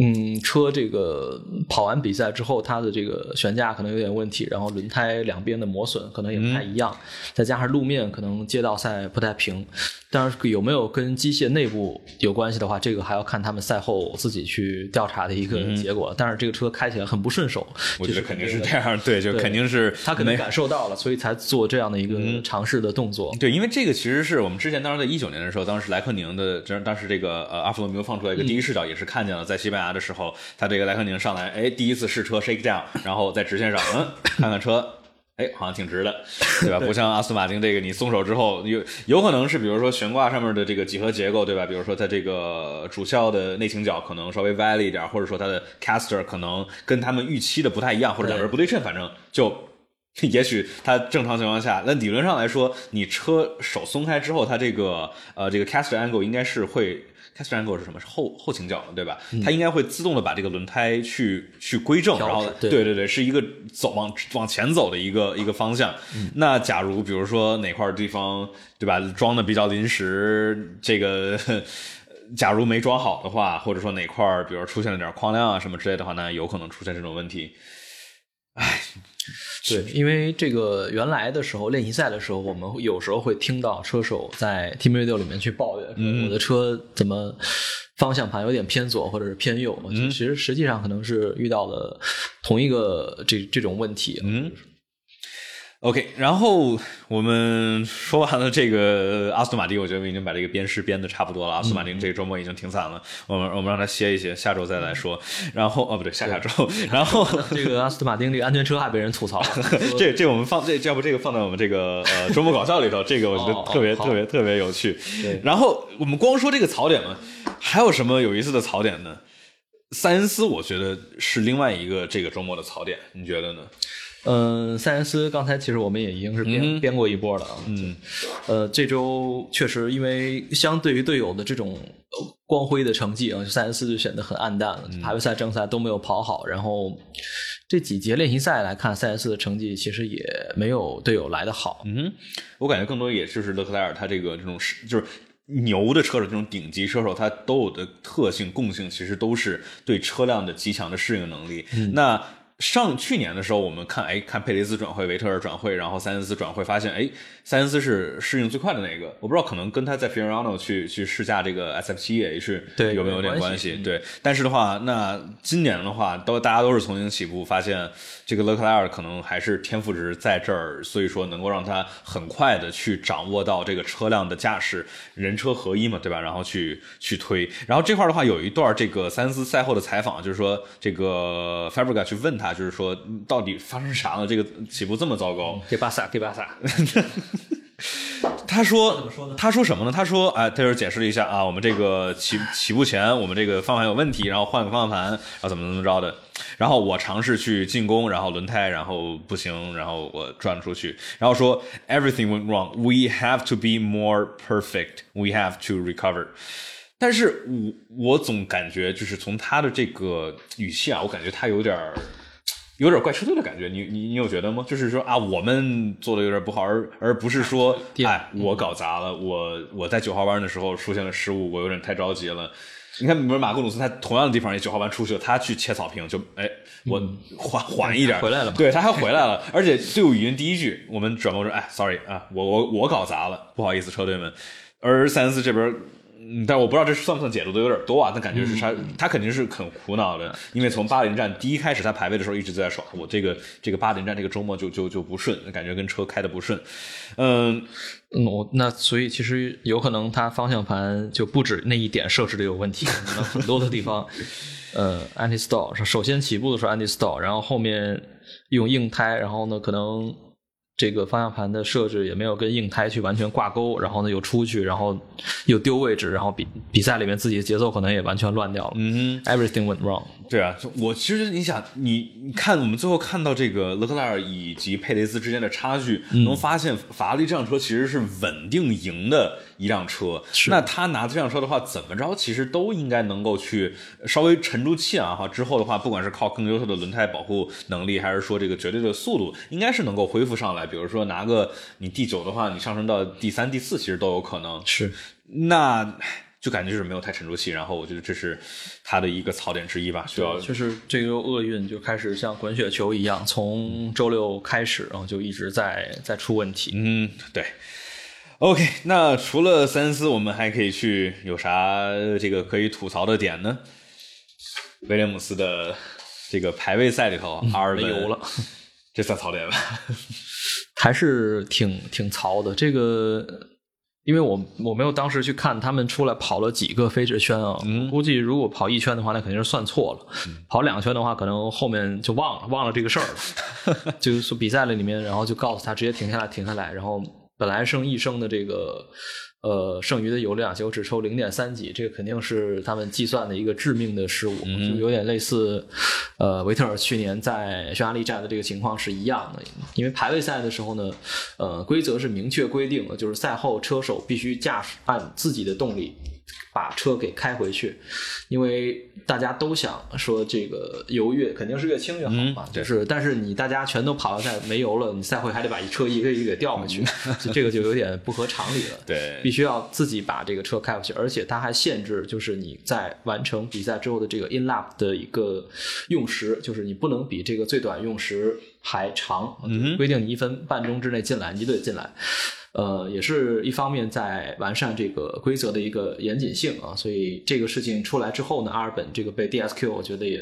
嗯，车这个跑完比赛之后，它的这个悬架可能有点问题，然后轮胎两边的磨损可能也不太一样，再加上路面可能街道赛不太平。当然，有没有跟机械内部有关系的话，这个还要看他们赛后自己去调查的一个结果。但是这个车开起来很不顺手，我觉得肯定是这样，对，就肯定是他可能感受到了，所以才做这样的一个尝试的动作。对，因为这个其实是我们之前当时在一九年的时候，当时莱克宁的，当时这个呃阿弗罗米欧放出来一个第一视角，也是看见了在西班牙。的时候，他这个莱克宁上来，哎，第一次试车 shake down，然后在直线上，嗯，看看车，哎，好像挺直的，对吧？不像阿斯顿马丁这个，你松手之后，有有可能是，比如说悬挂上面的这个几何结构，对吧？比如说它这个主校的内倾角可能稍微歪了一点，或者说它的 caster 可能跟他们预期的不太一样，或者两边不对称，反正就，也许它正常情况下，那理论上来说，你车手松开之后，它这个呃这个 caster angle 应该是会。Caster angle 是什么？是后后倾角，对吧？它应该会自动的把这个轮胎去去归正，然后对对对，是一个走往往前走的一个一个方向。那假如比如说哪块地方，对吧，装的比较临时，这个 假如没装好的话，或者说哪块比如出现了点框量啊什么之类的话，那有可能出现这种问题。唉。对，因为这个原来的时候练习赛的时候，我们有时候会听到车手在 Team Radio 里面去抱怨，我的车怎么方向盘有点偏左或者是偏右。其实实际上可能是遇到了同一个这这种问题。嗯。OK，然后我们说完了这个阿斯顿马丁，我觉得我们已经把这个鞭尸编的差不多了。阿斯顿马丁这个周末已经挺惨了，我们我们让他歇一歇，下周再来说。然后哦不对，下下周。然后这个阿斯顿马丁这个安全车还被人吐槽了。这这我们放这要不这个放在我们这个呃周末搞笑里头，这个我觉得特别特别特别有趣。然后我们光说这个槽点嘛，还有什么有意思的槽点呢？塞恩斯我觉得是另外一个这个周末的槽点，你觉得呢？嗯，塞恩斯刚才其实我们也已经是编编过一波了啊。嗯，呃，这周确实因为相对于队友的这种光辉的成绩啊，塞恩斯就显得很暗淡了。排位赛、正赛都没有跑好，然后这几节练习赛来看，塞恩斯的成绩其实也没有队友来的好。嗯，我感觉更多也就是勒克莱尔他这个这种是就是牛的车手，这种顶级车手，他都有的特性共性，其实都是对车辆的极强的适应能力。那上去年的时候，我们看，哎，看佩雷斯转会、维特尔转会，然后塞恩斯转会，发现，哎，塞恩斯是适应最快的那个。我不知道，可能跟他在 Fiorano 去去试驾这个 SF 七 H 对有没有点关系？对，但是的话，那今年的话，都大家都是从零起步，发现这个勒克莱尔可能还是天赋值在这儿，所以说能够让他很快的去掌握到这个车辆的驾驶，人车合一嘛，对吧？然后去去推。然后这块的话，有一段这个塞恩斯赛后的采访，就是说这个 Fabrica 去问他。就是说，到底发生啥了？这个起步这么糟糕？给巴萨，给巴萨。他说，他说什么呢？他说，哎，他就是解释了一下啊，我们这个起起步前，我们这个方向盘有问题，然后换个方向盘，然后怎么怎么着的。然后我尝试去进攻，然后轮胎，然后不行，然后我转出去，然后说 everything went wrong. We have to be more perfect. We have to recover. 但是我我总感觉就是从他的这个语气啊，我感觉他有点儿。有点怪车队的感觉，你你你有觉得吗？就是说啊，我们做的有点不好，而而不是说，哎，我搞砸了，我我在九号弯的时候出现了失误，我有点太着急了。你看，比如马库鲁斯，他同样的地方也九号弯出去了，他去切草坪，就哎，我缓缓一点，回来了，对他还回来了，而且队伍语音第一句，我们转播说，哎，sorry 啊，我我我搞砸了，不好意思，车队们。而塞恩斯这边。嗯，但我不知道这算不算解读的有点多啊？但感觉是他，他肯定是很苦恼的，因为从巴林站第一开始他排位的时候一直在说，我这个这个巴林站这个周末就就就不顺，感觉跟车开的不顺。嗯嗯，我那所以其实有可能他方向盘就不止那一点设置的有问题，可能很多的地方，呃，anti stall，首先起步的时候 anti stall，然后后面用硬胎，然后呢可能。这个方向盘的设置也没有跟硬胎去完全挂钩，然后呢又出去，然后又丢位置，然后比比赛里面自己的节奏可能也完全乱掉了。嗯，everything went wrong。对啊，我其实你想，你你看我们最后看到这个勒克莱尔以及佩雷斯之间的差距，能发现法拉利这辆车其实是稳定赢的一辆车。那他拿这辆车的话，怎么着其实都应该能够去稍微沉住气啊哈。之后的话，不管是靠更优秀的轮胎保护能力，还是说这个绝对的速度，应该是能够恢复上来。比如说拿个你第九的话，你上升到第三、第四，其实都有可能。是，那就感觉就是没有太沉住气。然后我觉得这是他的一个槽点之一吧。需要就是这个厄运就开始像滚雪球一样，从周六开始，然后就一直在在出问题。嗯，对。OK，那除了塞恩斯，我们还可以去有啥这个可以吐槽的点呢？威廉姆斯的这个排位赛里头，阿尔没油了。这算槽点吧，还是挺挺槽的。这个，因为我我没有当时去看他们出来跑了几个飞驰圈啊，估计如果跑一圈的话，那肯定是算错了；跑两圈的话，可能后面就忘了忘了这个事儿了。就是说比赛了里面，然后就告诉他直接停下来，停下来，然后本来剩一升的这个。呃，剩余的油量就只抽零点三几，这个肯定是他们计算的一个致命的失误，就有点类似，呃，维特尔去年在匈牙利站的这个情况是一样的。因为排位赛的时候呢，呃，规则是明确规定的，就是赛后车手必须驾驶按自己的动力。把车给开回去，因为大家都想说这个油越肯定是越轻越好嘛，就是，但是你大家全都跑到赛没油了，你赛会还得把一车一个一个给调回去，这个就有点不合常理了。对，必须要自己把这个车开回去，而且它还限制，就是你在完成比赛之后的这个 in lap 的一个用时，就是你不能比这个最短用时还长，规定你一分半钟之内进来，你得进来。呃，也是一方面在完善这个规则的一个严谨性啊，所以这个事情出来之后呢，阿尔本这个被 DSQ，我觉得也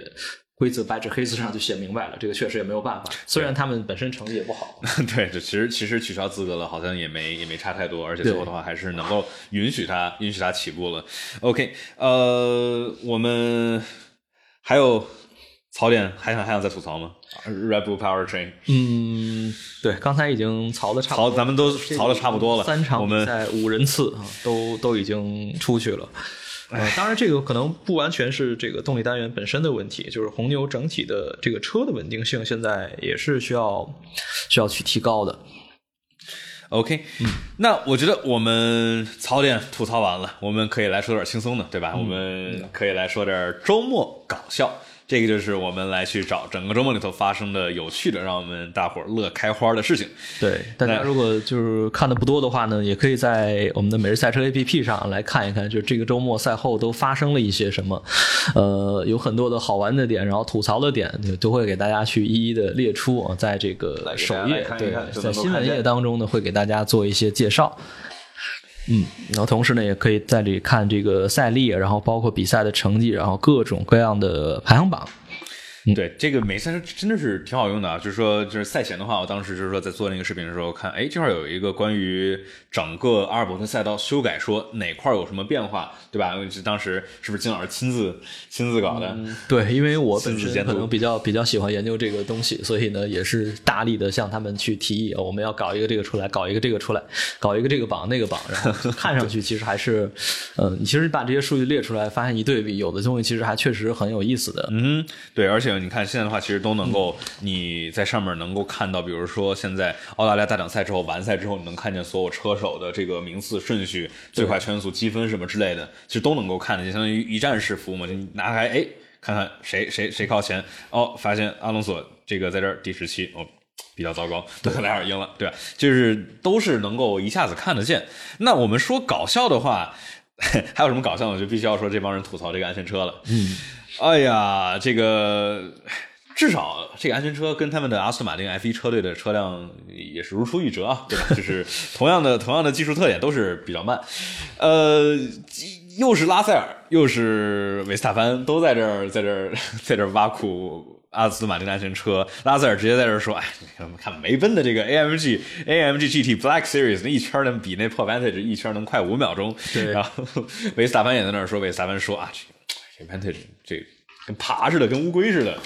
规则白纸黑字上就写明白了，这个确实也没有办法。虽然他们本身成绩也不好，对，这其实其实取消资格了，好像也没也没差太多，而且最后的话还是能够允许他允许他起步了。OK，呃，我们还有槽点，还想还想再吐槽吗？Red Bull Powertrain，嗯，对，刚才已经槽的差，槽咱们都槽的差不多了。三场比赛五人次啊，都都已经出去了。呃，当然这个可能不完全是这个动力单元本身的问题，就是红牛整体的这个车的稳定性现在也是需要需要去提高的。OK，嗯，那我觉得我们槽点吐槽完了，我们可以来说点轻松的，对吧？我们可以来说点周末搞笑。这个就是我们来去找整个周末里头发生的有趣的，让我们大伙儿乐开花的事情。对，大家如果就是看的不多的话呢，也可以在我们的每日赛车 APP 上来看一看，就这个周末赛后都发生了一些什么，呃，有很多的好玩的点，然后吐槽的点，都会给大家去一一的列出啊，在这个首页，对，在新闻页当中呢，会给大家做一些介绍。嗯，然后同时呢，也可以在这里看这个赛历，然后包括比赛的成绩，然后各种各样的排行榜。对这个美赛真的是挺好用的啊！就是说，就是赛前的话，我当时就是说在做那个视频的时候看，哎，这块有一个关于整个阿尔伯特赛道修改，说哪块有什么变化，对吧？当时是不是金老师亲自亲自搞的？对，因为我本身可能比较比较喜欢研究这个东西，所以呢，也是大力的向他们去提议，我们要搞一个这个出来，搞一个这个出来，搞一个这个榜那个榜，然后看上去其实还是，嗯，你其实把这些数据列出来，发现一对比，有的东西其实还确实很有意思的。嗯，对，而且。你看现在的话，其实都能够你在上面能够看到，比如说现在澳大利亚大奖赛之后完赛之后，你能看见所有车手的这个名次顺序、最快圈速积分什么之类的，其实都能够看见，相当于一站式服务嘛。就拿开，哎，看看谁谁谁靠前，哦，发现阿隆索这个在这儿第十七，哦，比较糟糕，德克莱尔赢了，对吧？就是都是能够一下子看得见。那我们说搞笑的话，还有什么搞笑的？就必须要说这帮人吐槽这个安全车了。嗯。哎呀，这个至少这个安全车跟他们的阿斯顿马丁 F 一车队的车辆也是如出一辙啊，对吧？就是同样的同样的技术特点都是比较慢，呃，又是拉塞尔又是维斯塔潘都在这儿在这儿 在这儿挖苦阿斯顿马丁安全车，拉塞尔直接在这儿说：“哎，你看看梅奔的这个 AMG AMG GT Black Series 那一圈能比那破 Vantage 一圈能快五秒钟。”对，然后 维斯塔潘也在那儿说，维斯塔潘说啊。全盘推出这跟爬似的，跟乌龟似的。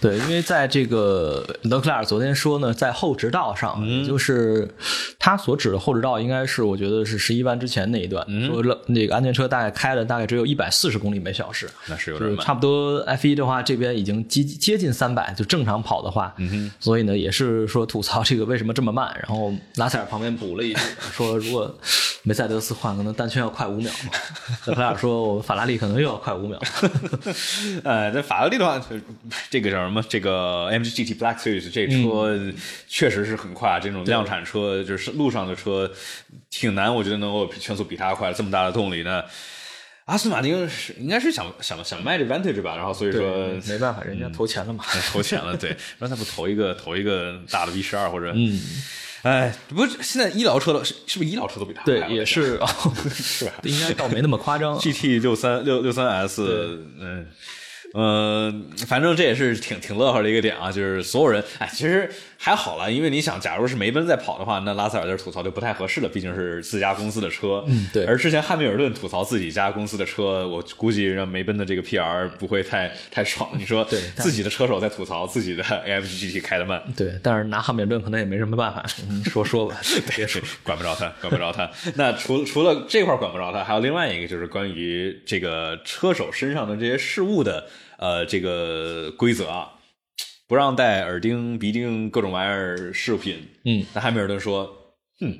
对，因为在这个德克莱尔昨天说呢，在后直道上，就是他所指的后直道，应该是我觉得是十一弯之前那一段，说那个安全车大概开了大概只有一百四十公里每小时，那是有点慢。差不多 F 一的话，这边已经接接近三百，就正常跑的话，所以呢，也是说吐槽这个为什么这么慢。然后拉塞尔旁边补了一句，说如果梅赛德斯换，可能单圈要快五秒。德克莱尔说，我们法拉利可能又要快五秒。呃，在法拉利的话，这个叫什么？这个 M G G T Black Series 这车确实是很快，这种量产车就是路上的车挺难，我觉得能够全速比它快，这么大的动力呢。阿斯顿马丁是应该是想想想卖这 Vantage 吧，然后所以说没办法，人家投钱了嘛，投钱了，对，让他不投一个投一个大的 V 十二或者嗯，哎，不是现在医疗车的，是是不是医疗车都比它对，也是 哦是吧？应该倒没那么夸张。G T 六三六六三 S，嗯。嗯，反正这也是挺挺乐呵的一个点啊，就是所有人，哎，其实还好了，因为你想，假如是梅奔在跑的话，那拉塞尔在吐槽就不太合适了，毕竟是自家公司的车。嗯，对。而之前汉密尔顿吐槽自己家公司的车，我估计让梅奔的这个 PR 不会太太爽。你说，对，自己的车手在吐槽自己的 AMG GT 开的慢，对，但是拿汉密尔顿可能也没什么办法，你 说说吧，别说，管不着他，管不着他。那除除了这块管不着他，还有另外一个就是关于这个车手身上的这些事物的。呃，这个规则啊，不让戴耳钉、鼻钉各种玩意儿饰品。嗯，那汉密尔顿说，哼，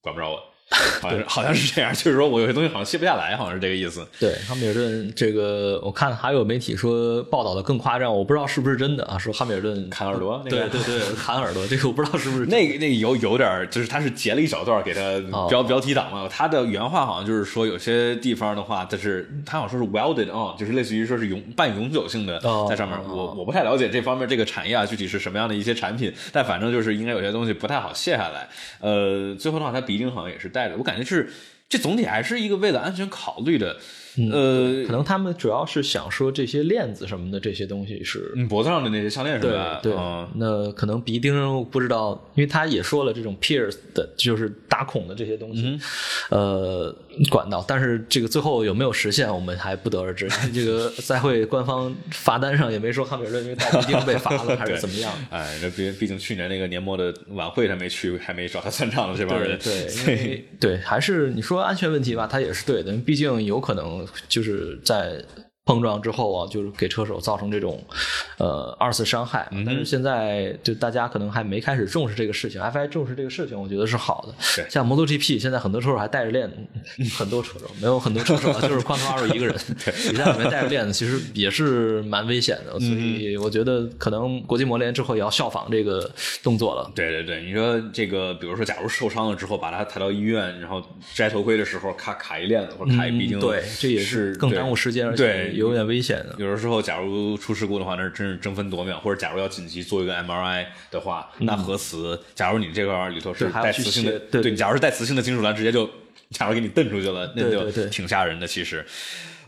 管不着我。好像好像是这样，就是说我有些东西好像卸不下来，好像是这个意思。对，汉密尔顿这个，我看还有媒体说报道的更夸张，我不知道是不是真的啊？说汉密尔顿砍耳朵，对对对，砍耳朵，这个我不知道是不是那个那个有有点，就是他是截了一小段给他标标题党嘛。他的原话好像就是说有些地方的话，他是他好像说是 welded on，，就是类似于说是永半永久性的在上面。我我不太了解这方面这个产业啊，具体是什么样的一些产品，但反正就是应该有些东西不太好卸下来。呃，最后的话，他鼻钉好像也是我感觉是。这总体还是一个为了安全考虑的。呃，可能他们主要是想说这些链子什么的这些东西是脖子上的那些项链是吧？对，那可能鼻钉不知道，因为他也说了这种 pierce 的，就是打孔的这些东西，呃，管道，但是这个最后有没有实现，我们还不得而知。这个赛会官方罚单上也没说汉密尔顿因为戴鼻钉被罚了还是 怎么样。哎，那毕毕竟去年那个年末的晚会他没去，还没找他算账呢，这帮人。对，对，还是你说安全问题吧，他也是对的，毕竟有可能。就是在碰撞之后啊，就是给车手造成这种呃二次伤害。但是现在就大家可能还没开始重视这个事情，FI 重视这个事情，我觉得是好的。对像 MotoGP 现在很多车手还带着链子，很多车手没有很多车手啊，就是宽头二一个人，比赛里面带着链子，其实也是蛮危险的。所以我觉得可能国际摩联之后也要效仿这个动作了。对对对，你说这个，比如说，假如受伤了之后，把他抬到医院，然后摘头盔的时候，咔卡一链子或者卡一鼻钉，嗯对，这也是更耽误时间，而且对，有点危险的。有的时候，假如出事故的话，那是真是争分夺秒；或者假如要紧急做一个 MRI 的话，那核磁，假如你这块里头是带磁性的写，对你假如是带磁性的金属栏，直接就假如给你蹬出去了，那就挺吓人的。其实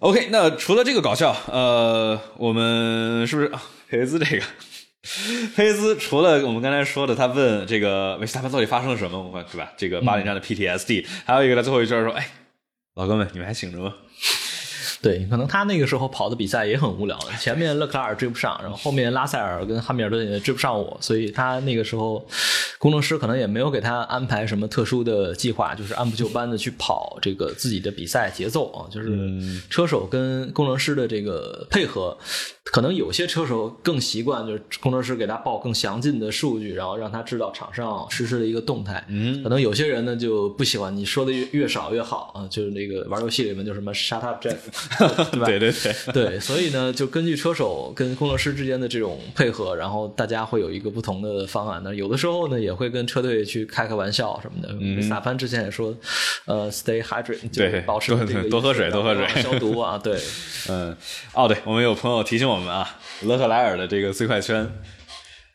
，OK，那除了这个搞笑，呃，我们是不是啊佩雷兹这个？佩雷兹除了我们刚才说的，他问这个维斯塔潘到底发生了什么，我们对吧？这个巴林站的 PTSD，、还有一个他最后一句说：“哎，老哥们，你们还醒着吗？”对，可能他那个时候跑的比赛也很无聊，前面勒克莱尔追不上，然后后面拉塞尔跟汉密尔顿也追不上我，所以他那个时候工程师可能也没有给他安排什么特殊的计划，就是按部就班的去跑这个自己的比赛节奏啊，就是车手跟工程师的这个配合。可能有些车手更习惯，就是工程师给他报更详尽的数据，然后让他知道场上实时的一个动态。嗯，可能有些人呢就不喜欢你说的越越少越好啊，就是那个玩游戏里面就什么 shut up Jeff，对吧？对对对，对，所以呢，就根据车手跟工程师之间的这种配合，然后大家会有一个不同的方案。那有的时候呢，也会跟车队去开开玩笑什么的。嗯萨潘之前也说，呃，stay hydrated，就对保持这个多喝水多喝水消毒啊，对。嗯，哦，对，我们有朋友提醒我们啊，勒克莱尔的这个最快圈，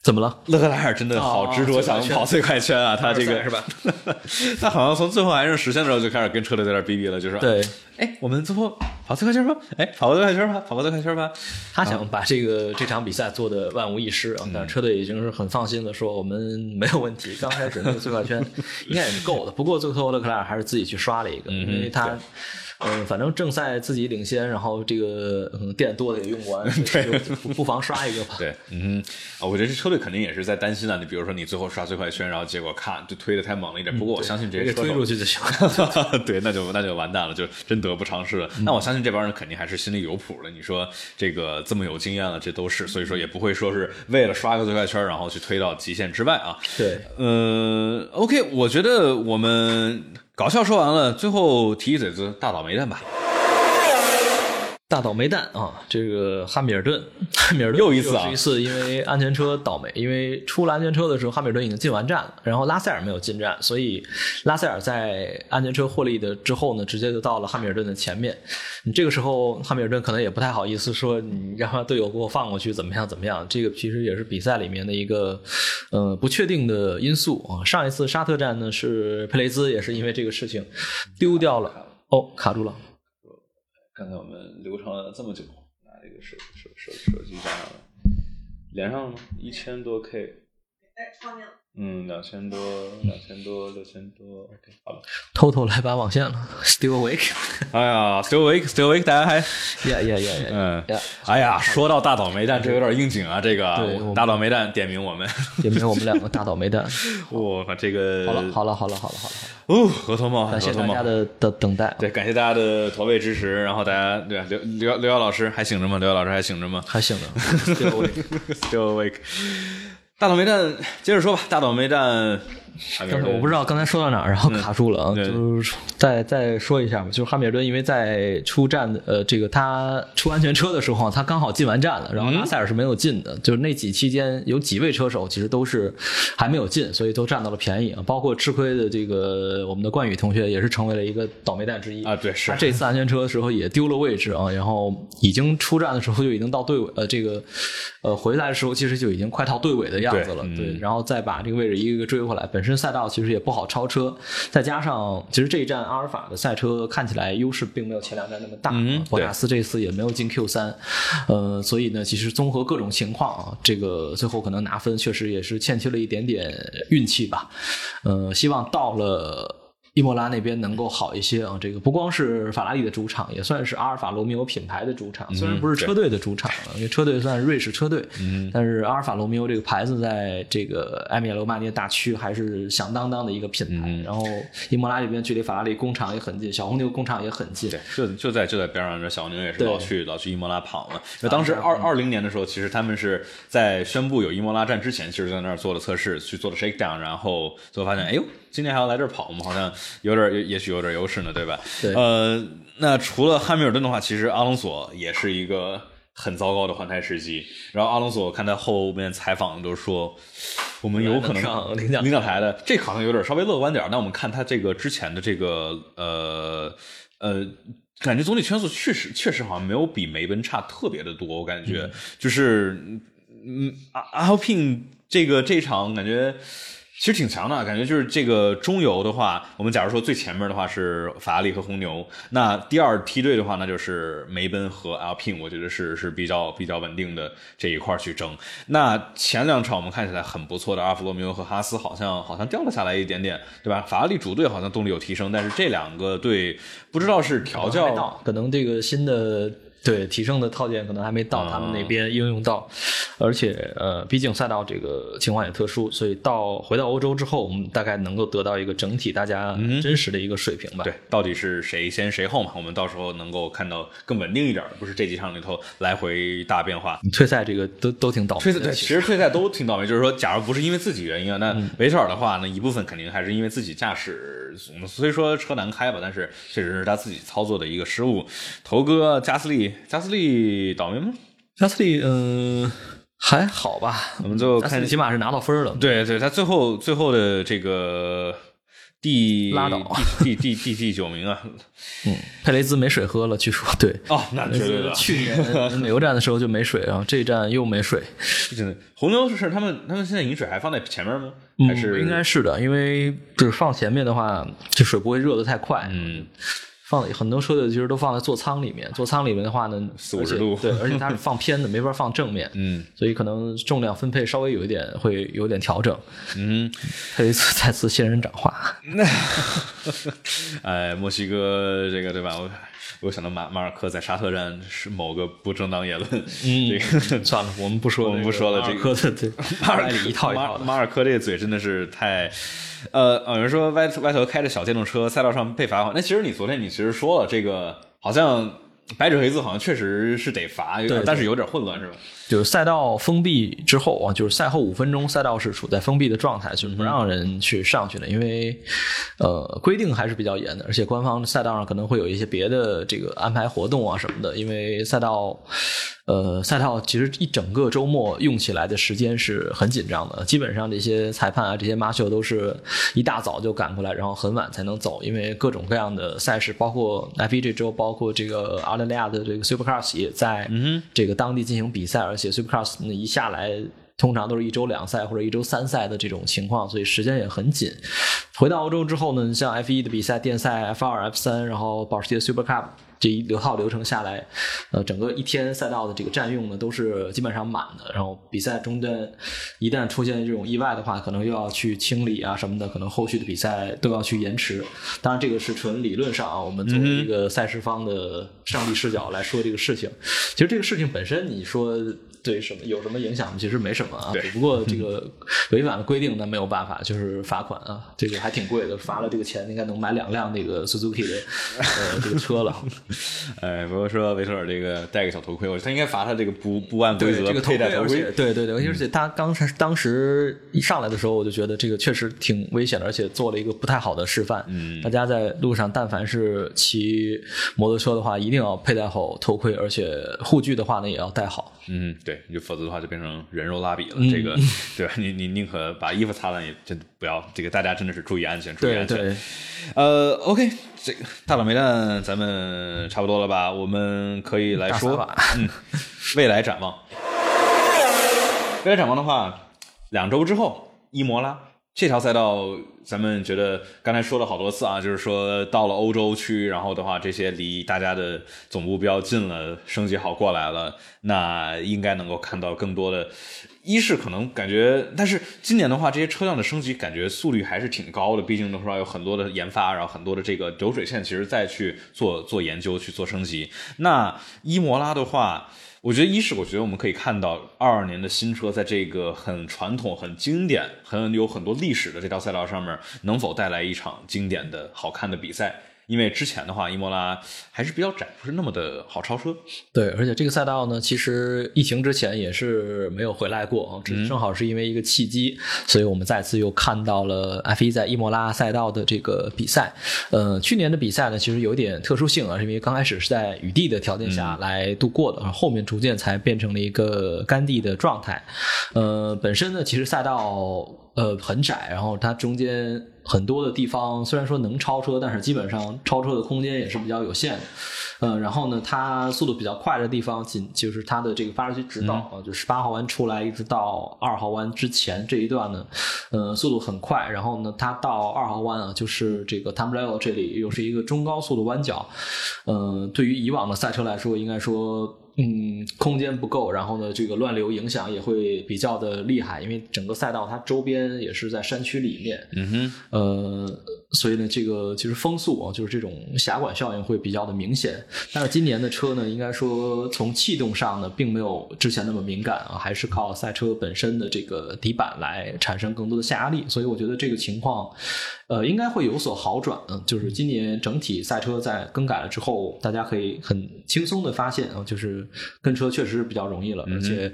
怎么了？勒克莱尔真的好执着想跑最快圈啊，他这个是吧？他好像从最后还是实现的时候就开始跟车队在那逼逼了，就是，对哎，我们最后跑最快圈吧，哎，跑个最快圈吧，跑个最快圈吧，他想把这个这场比赛做的万无一失啊，但是车队已经是很放心的说我们没有问题，刚开始那个最快圈 应该也是够的。不过最后勒克莱尔还是自己去刷了一个，因为他。嗯，反正正赛自己领先，然后这个嗯电多的也用不完，不不妨刷一个吧。对，嗯，啊，我觉得这车队肯定也是在担心啊。你比如说你最后刷最快圈，然后结果看就推的太猛了一点。不过我相信这些车手给推出去就行了。对，那就那就完蛋了，就真得不偿失了。那我相信这帮人肯定还是心里有谱的。你说这个这么有经验了，这都是，所以说也不会说是为了刷个最快圈，然后去推到极限之外啊。对，呃，OK，我觉得我们搞笑说完了，最后提一嘴子大倒霉蛋吧。大倒霉蛋啊！这个汉密尔顿，汉密尔顿 又一次啊一次因为安全车倒霉，因为出了安全车的时候，汉密尔顿已经进完站了，然后拉塞尔没有进站，所以拉塞尔在安全车获利的之后呢，直接就到了汉密尔顿的前面。你这个时候，汉密尔顿可能也不太好意思说你让队友给我放过去，怎么样怎么样？这个其实也是比赛里面的一个呃不确定的因素啊。上一次沙特站呢，是佩雷兹也是因为这个事情丢掉了，哦，卡住了。刚才我们流畅了这么久，拿这个手手手手机加上了，连上了吗？一千多 K，哎，画面了。嗯，两千多，两千多，六千多，OK，好了。偷偷来拔网线了，Still awake。哎呀，Still awake，Still awake，大家还，呀呀呀呀！嗯呀，哎呀，说到大倒霉蛋，这有点应景啊，这个大倒霉蛋点名我们，点名我们两个大倒霉蛋。我靠，这个好了，好了，好了，好了，好了，哦，合同帽，感谢大家的的等待。对，感谢大家的投喂支持，然后大家对？刘刘刘瑶老师还醒着吗？刘瑶老师还醒着吗还醒着，Still awake。Still awake。大倒霉蛋，接着说吧。大倒霉蛋，刚才我不知道刚才说到哪儿，然后卡住了啊，就是再再说一下吧。就是汉密尔顿因为在出站的呃，这个他出安全车的时候，他刚好进完站了，然后拉塞尔是没有进的。就是那几期间有几位车手其实都是还没有进，所以都占到了便宜啊。包括吃亏的这个我们的冠宇同学也是成为了一个倒霉蛋之一啊对是他这次安全车的时候也丢了位置啊，然后已经出站的时候就已经到队尾呃这个呃回来的时候其实就已经快到队尾的样子了，对嗯对，然后再把这个位置一个一个追回来。本身赛道其实也不好超车，再加上其实这一站阿尔法的赛车看起来优势并没有前两站那么大，嗯博塔斯这次也没有进 Q 三，呃，所以呢，其实综合各种情况啊，这个最后可能拿分确实也是欠缺了一点点运气吧。呃，希望到了伊莫拉那边能够好一些啊。这个不光是法拉利的主场，也算是阿尔法罗密欧品牌的主场，虽然不是车队的主场，因为车队算是瑞士车队，但是阿尔法罗密欧这个牌子在这个埃米利亚罗马尼亚大区还是响当当的一个品牌。然后伊莫拉这边距离法拉利工厂也很近，小红牛工厂也很近，对，就就在就在边上。这小红牛也是老去老去伊莫拉跑嘛。那当时二二零年的时候，其实他们是在宣布有伊莫拉站之前，其实在那儿做了测试，去做了 shakedown，然后最后发现，哎呦。今年还要来这儿跑吗？好像有点，也许有点优势呢，对吧？对。呃，那除了汉密尔顿的话，其实阿隆索也是一个很糟糕的换胎时机。然后阿隆索看他后面采访都说，我们有可能上领奖领奖台的，这好像有点稍微乐观点。那我们看他这个之前的这个呃呃，感觉总体圈速确实确实好像没有比梅奔差特别的多。我感觉就是嗯，阿阿尔宾这个这场感觉。其实挺强的，感觉就是这个中游的话，我们假如说最前面的话是法拉利和红牛，那第二梯队的话，那就是梅奔和 Alpine，我觉得是是比较比较稳定的这一块去争。那前两场我们看起来很不错的阿弗罗米欧和哈斯，好像好像掉了下来一点点，对吧？法拉利主队好像动力有提升，但是这两个队不知道是调教，可能这个新的。对，提升的套件可能还没到他们那边应用到，而且呃，毕竟赛道这个情况也特殊，所以到回到欧洲之后，我们大概能够得到一个整体大家真实的一个水平吧。对，到底是谁先谁后嘛？我们到时候能够看到更稳定一点，不是这几场里头来回大变化。退赛这个都都挺倒霉。退赛对，其实退赛都挺倒霉。就是说，假如不是因为自己原因啊，那维特尔的话，那一部分肯定还是因为自己驾驶，虽说车难开吧，但是确实是他自己操作的一个失误。头哥加斯利。加斯利倒霉吗？加斯利，嗯，还好吧。我们最后看，起码是拿到分了。对对，他最后最后的这个第拉倒第第第第九名啊。嗯，佩雷兹没水喝了，据说对。哦，那绝对的。去年美国站的时候就没水啊，这一站又没水。真的，红牛是他们他们现在饮水还放在前面吗？还是应该是的，因为就是放前面的话，这水不会热的太快。嗯。放很多车队其实都放在座舱里面，座舱里面的话呢，四五十度，对，而且它是放偏的，没法放正面，嗯，所以可能重量分配稍微有一点会有点调整，嗯，他一次再次仙人掌化，那，哎，墨西哥这个对吧？我我想到马马尔科在沙特站是某个不正当言论，嗯，这个算了，我们不说，我们不说了，这个对，马尔一套一套的，马尔科这个嘴真的是太。呃，有人说歪歪头开着小电动车赛道上被罚款，那其实你昨天你其实说了，这个好像白纸黑字，好像确实是得罚，但是有点混乱，是吧？就是赛道封闭之后啊，就是赛后五分钟赛道是处在封闭的状态，就是不让人去上去的，因为呃规定还是比较严的，而且官方赛道上可能会有一些别的这个安排活动啊什么的，因为赛道。呃，赛道其实一整个周末用起来的时间是很紧张的，基本上这些裁判啊，这些马秀都是一大早就赶过来，然后很晚才能走，因为各种各样的赛事，包括 F1 这周，包括这个澳大利亚的这个 Supercars 也在这个当地进行比赛，而且 Supercross 那一下来，通常都是一周两赛或者一周三赛的这种情况，所以时间也很紧。回到欧洲之后呢，像 F 一的比赛，电赛 F 二、F 三，然后保时捷 Super Cup。这一流套流程下来，呃，整个一天赛道的这个占用呢，都是基本上满的。然后比赛中间一旦出现这种意外的话，可能又要去清理啊什么的，可能后续的比赛都要去延迟。当然，这个是纯理论上啊，我们从一个赛事方的上帝视角来说这个事情。其实这个事情本身，你说。对什么有什么影响？其实没什么啊，只不过这个违反了规定，那没有办法，就是罚款啊。这个还挺贵的，罚了这个钱应该能买两辆那个 Suzuki 的呃这个车了。哎，不过说维特尔这个戴个小头盔，我他应该罚他这个不不按规则佩戴头盔。对对对，而且他刚才当时一上来的时候，我就觉得这个确实挺危险的，而且做了一个不太好的示范。嗯，大家在路上但凡是骑摩托车的话，一定要佩戴好头盔，而且护具的话呢也要戴好。嗯，对，就否则的话就变成人肉蜡笔了。这个，对吧？你你宁可把衣服擦烂，也真的不要。这个大家真的是注意安全，注意安全。呃，OK，这个大倒霉蛋咱们差不多了吧？我们可以来说，嗯，未来展望。未来展望的话，两周之后，一摩拉这条赛道。咱们觉得刚才说了好多次啊，就是说到了欧洲区，然后的话，这些离大家的总部比较近了，升级好过来了，那应该能够看到更多的。一是可能感觉，但是今年的话，这些车辆的升级感觉速率还是挺高的，毕竟的话有很多的研发，然后很多的这个流水线，其实再去做做研究去做升级。那伊摩拉的话。我觉得一是，我觉得我们可以看到二二年的新车在这个很传统、很经典、很有很多历史的这条赛道上面，能否带来一场经典的好看的比赛？因为之前的话，伊莫拉还是比较窄，不是那么的好超车。对，而且这个赛道呢，其实疫情之前也是没有回来过，正正好是因为一个契机，所以我们再次又看到了 F1 在伊莫拉赛道的这个比赛。呃，去年的比赛呢，其实有点特殊性啊，是因为刚开始是在雨地的条件下来度过的，后面逐渐才变成了一个干地的状态。呃，本身呢，其实赛道。呃，很窄，然后它中间很多的地方虽然说能超车，但是基本上超车的空间也是比较有限的。嗯，然后呢，它速度比较快的地方，仅就是它的这个发射区直道啊，就十八号弯出来一直到二号弯之前这一段呢，呃，速度很快。然后呢，它到二号弯啊，就是这个 t a m b r e l l 这里又是一个中高速的弯角。嗯，对于以往的赛车来说，应该说。嗯，空间不够，然后呢，这个乱流影响也会比较的厉害，因为整个赛道它周边也是在山区里面，嗯哼，呃，所以呢，这个其实风速啊，就是这种狭管效应会比较的明显。但是今年的车呢，应该说从气动上呢，并没有之前那么敏感啊，还是靠赛车本身的这个底板来产生更多的下压力，所以我觉得这个情况。呃，应该会有所好转。嗯，就是今年整体赛车在更改了之后，大家可以很轻松的发现啊，就是跟车确实是比较容易了，而且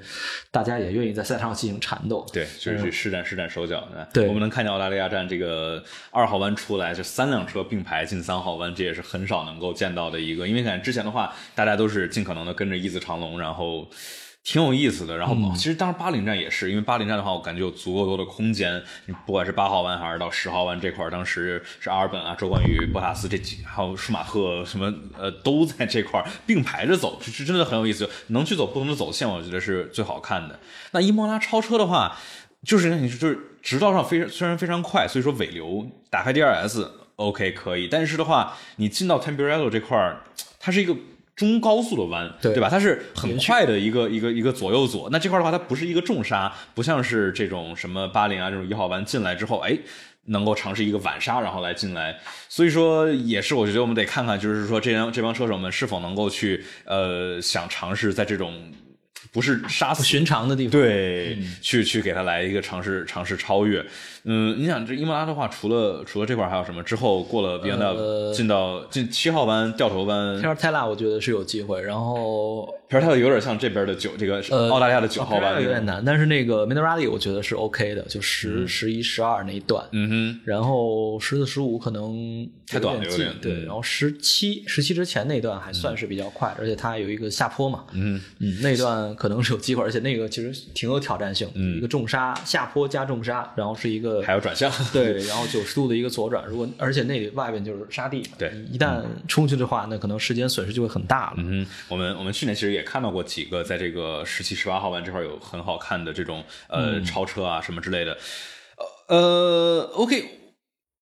大家也愿意在赛场上进行缠斗。对，就是去施展施展手脚。对，我们能看见澳大利亚站这个二号弯出来，就三辆车并排进三号弯，这也是很少能够见到的一个。因为感觉之前的话，大家都是尽可能的跟着一字长龙，然后。挺有意思的，然后其实当时巴林站也是，因为巴林站的话，我感觉有足够多的空间。你不管是八号弯还是到十号弯这块当时是阿尔本啊、周冠宇、博塔斯这几，还有舒马赫什么呃，都在这块并排着走，是真的很有意思。能去走不同的走线，我觉得是最好看的。那伊莫拉超车的话，就是你就是直道上非常虽然非常快，所以说尾流打开 DRS OK 可以，但是的话，你进到 Temporello 这块它是一个。中高速的弯，对吧？它是很快的一个一个一个左右左。那这块的话，它不是一个重刹，不像是这种什么八零啊这种一号弯进来之后，哎，能够尝试一个晚刹，然后来进来。所以说，也是我觉得我们得看看，就是说这帮这帮车手们是否能够去呃想尝试在这种。不是杀死寻常的地方，对，去去给他来一个尝试尝试超越。嗯，你想这伊莫拉的话，除了除了这块还有什么？之后过了比安道，进到进七号弯掉头弯，皮尔泰拉我觉得是有机会。然后皮尔泰拉有点像这边的九，这个澳大利亚的九号弯有点难，但是那个 Minerali 我觉得是 OK 的，就十十一十二那一段。嗯哼，然后十四十五可能太短了有点，对。然后十七十七之前那段还算是比较快，而且它有一个下坡嘛。嗯嗯，那段。可能是有机会，而且那个其实挺有挑战性，一个重刹下坡加重刹，然后是一个还有转向，对，然后九十度的一个左转，如果而且那里外边就是沙地，对，一旦冲去的话，那可能时间损失就会很大了。嗯，我们我们去年其实也看到过几个在这个十七、十八号弯这块有很好看的这种呃超车啊什么之类的。呃，OK，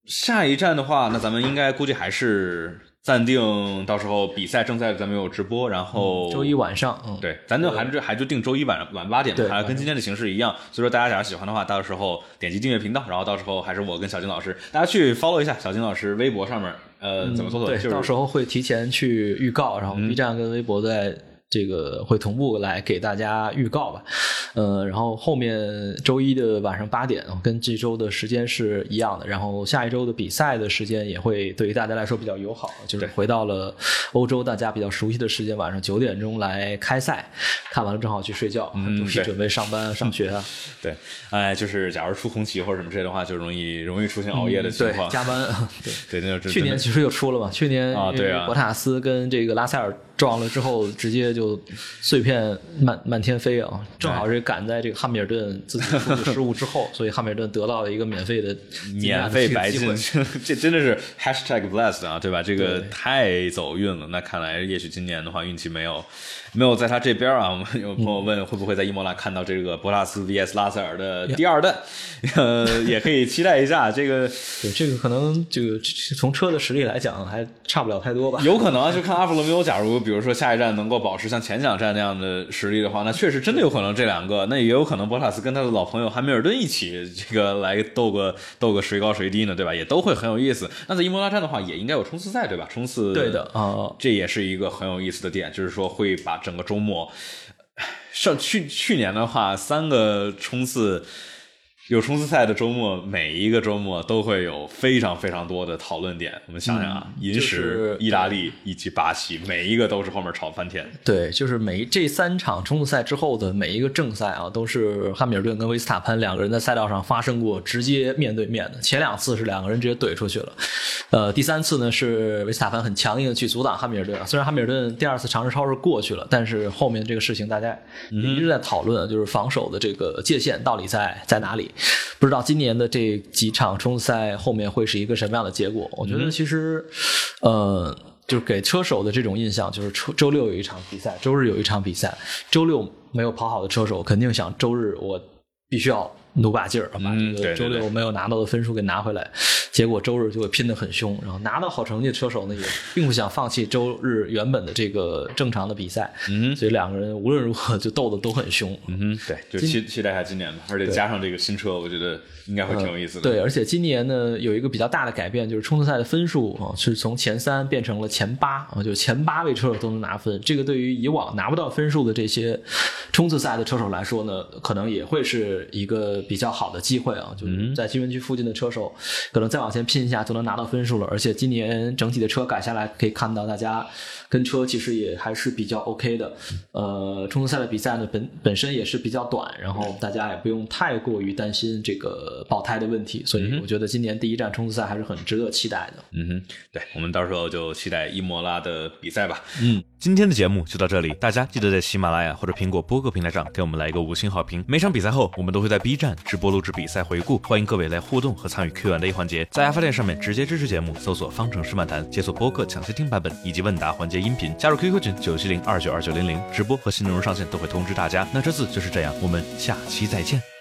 下一站的话，那咱们应该估计还是。暂定到时候比赛正在咱们有直播，然后周一晚上，嗯，对，咱就还是还就定周一晚晚八点，还跟今天的形式一样。所以说大家假如喜欢的话，到时候点击订阅频道，然后到时候还是我跟小金老师，大家去 follow 一下小金老师微博上面，呃，怎么搜索？对，到时候会提前去预告，然后 B 站跟微博在。这个会同步来给大家预告吧，呃，然后后面周一的晚上八点跟这周的时间是一样的，然后下一周的比赛的时间也会对于大家来说比较友好，就是回到了欧洲大家比较熟悉的时间，晚上九点钟来开赛，看完了正好去睡觉，不是准备上班上学啊。对，哎，就是假如出红旗或者什么之类的话，就容易容易出现熬夜的情况，加班。对对，那去年其实就出了嘛，去年啊，对啊，博塔斯跟这个拉塞尔。撞了之后直接就碎片满满天飞啊！正好是赶在这个汉密尔顿自己出的失误之后，所以汉密尔顿得到了一个免费的免费白金，这真的是 hashtag blessed 啊，对吧？这个太走运了。那看来也许今年的话运气没有没有在他这边啊。我 们有朋友问会不会在伊莫拉看到这个博拉斯 vs 拉塞尔的第二弹，呃，也可以期待一下。这个对这个可能就从车的实力来讲还差不了太多吧。有可能就看阿弗罗密欧，假如比如说下一站能够保持像前两站那样的实力的话，那确实真的有可能这两个，那也有可能博塔斯跟他的老朋友汉密尔顿一起这个来斗个 斗个谁高谁低呢，对吧？也都会很有意思。那在伊莫拉站的话，也应该有冲刺赛，对吧？冲刺对的啊，这也是一个很有意思的点，就是说会把整个周末，上去去年的话，三个冲刺。有冲刺赛的周末，每一个周末都会有非常非常多的讨论点。我们想想啊，银石、意大利以及巴西，每一个都是后面吵翻天。对，就是每这三场冲刺赛之后的每一个正赛啊，都是汉密尔顿跟维斯塔潘两个人在赛道上发生过直接面对面的。前两次是两个人直接怼出去了，呃，第三次呢是维斯塔潘很强硬的去阻挡汉密尔顿。虽然汉密尔顿第二次尝试超是过去了，但是后面这个事情大家一直在讨论，就是防守的这个界限到底在在哪里。不知道今年的这几场冲刺赛后面会是一个什么样的结果？我觉得其实，呃，就是给车手的这种印象，就是周周六有一场比赛，周日有一场比赛，周六没有跑好的车手肯定想周日我必须要努把劲儿，把这个周六没有拿到的分数给拿回来。结果周日就会拼得很凶，然后拿到好成绩的车手呢，也并不想放弃周日原本的这个正常的比赛，嗯，所以两个人无论如何就斗得都很凶，嗯，对，就期期待一下今年吧，而且加上这个新车，我觉得应该会挺有意思的。对，而且今年呢有一个比较大的改变，就是冲刺赛的分数啊是从前三变成了前八啊，就前八位车手都能拿分，这个对于以往拿不到分数的这些冲刺赛的车手来说呢，可能也会是一个比较好的机会啊，就是在新园区附近的车手可能再。往前拼一下就能拿到分数了，而且今年整体的车改下来，可以看到大家跟车其实也还是比较 OK 的。呃，冲刺赛的比赛呢本本身也是比较短，然后大家也不用太过于担心这个爆胎的问题，所以我觉得今年第一站冲刺赛还是很值得期待的。嗯哼，对我们到时候就期待伊莫拉的比赛吧。嗯，今天的节目就到这里，大家记得在喜马拉雅或者苹果播客平台上给我们来一个五星好评。每场比赛后，我们都会在 B 站直播录制比赛回顾，欢迎各位来互动和参与 Q&A 环节。在爱发电上面直接支持节目，搜索“方程式漫谈”，解锁播客抢先听版本以及问答环节音频，加入 QQ 群九七零二九二九零零，直播和新内容上线都会通知大家。那这次就是这样，我们下期再见。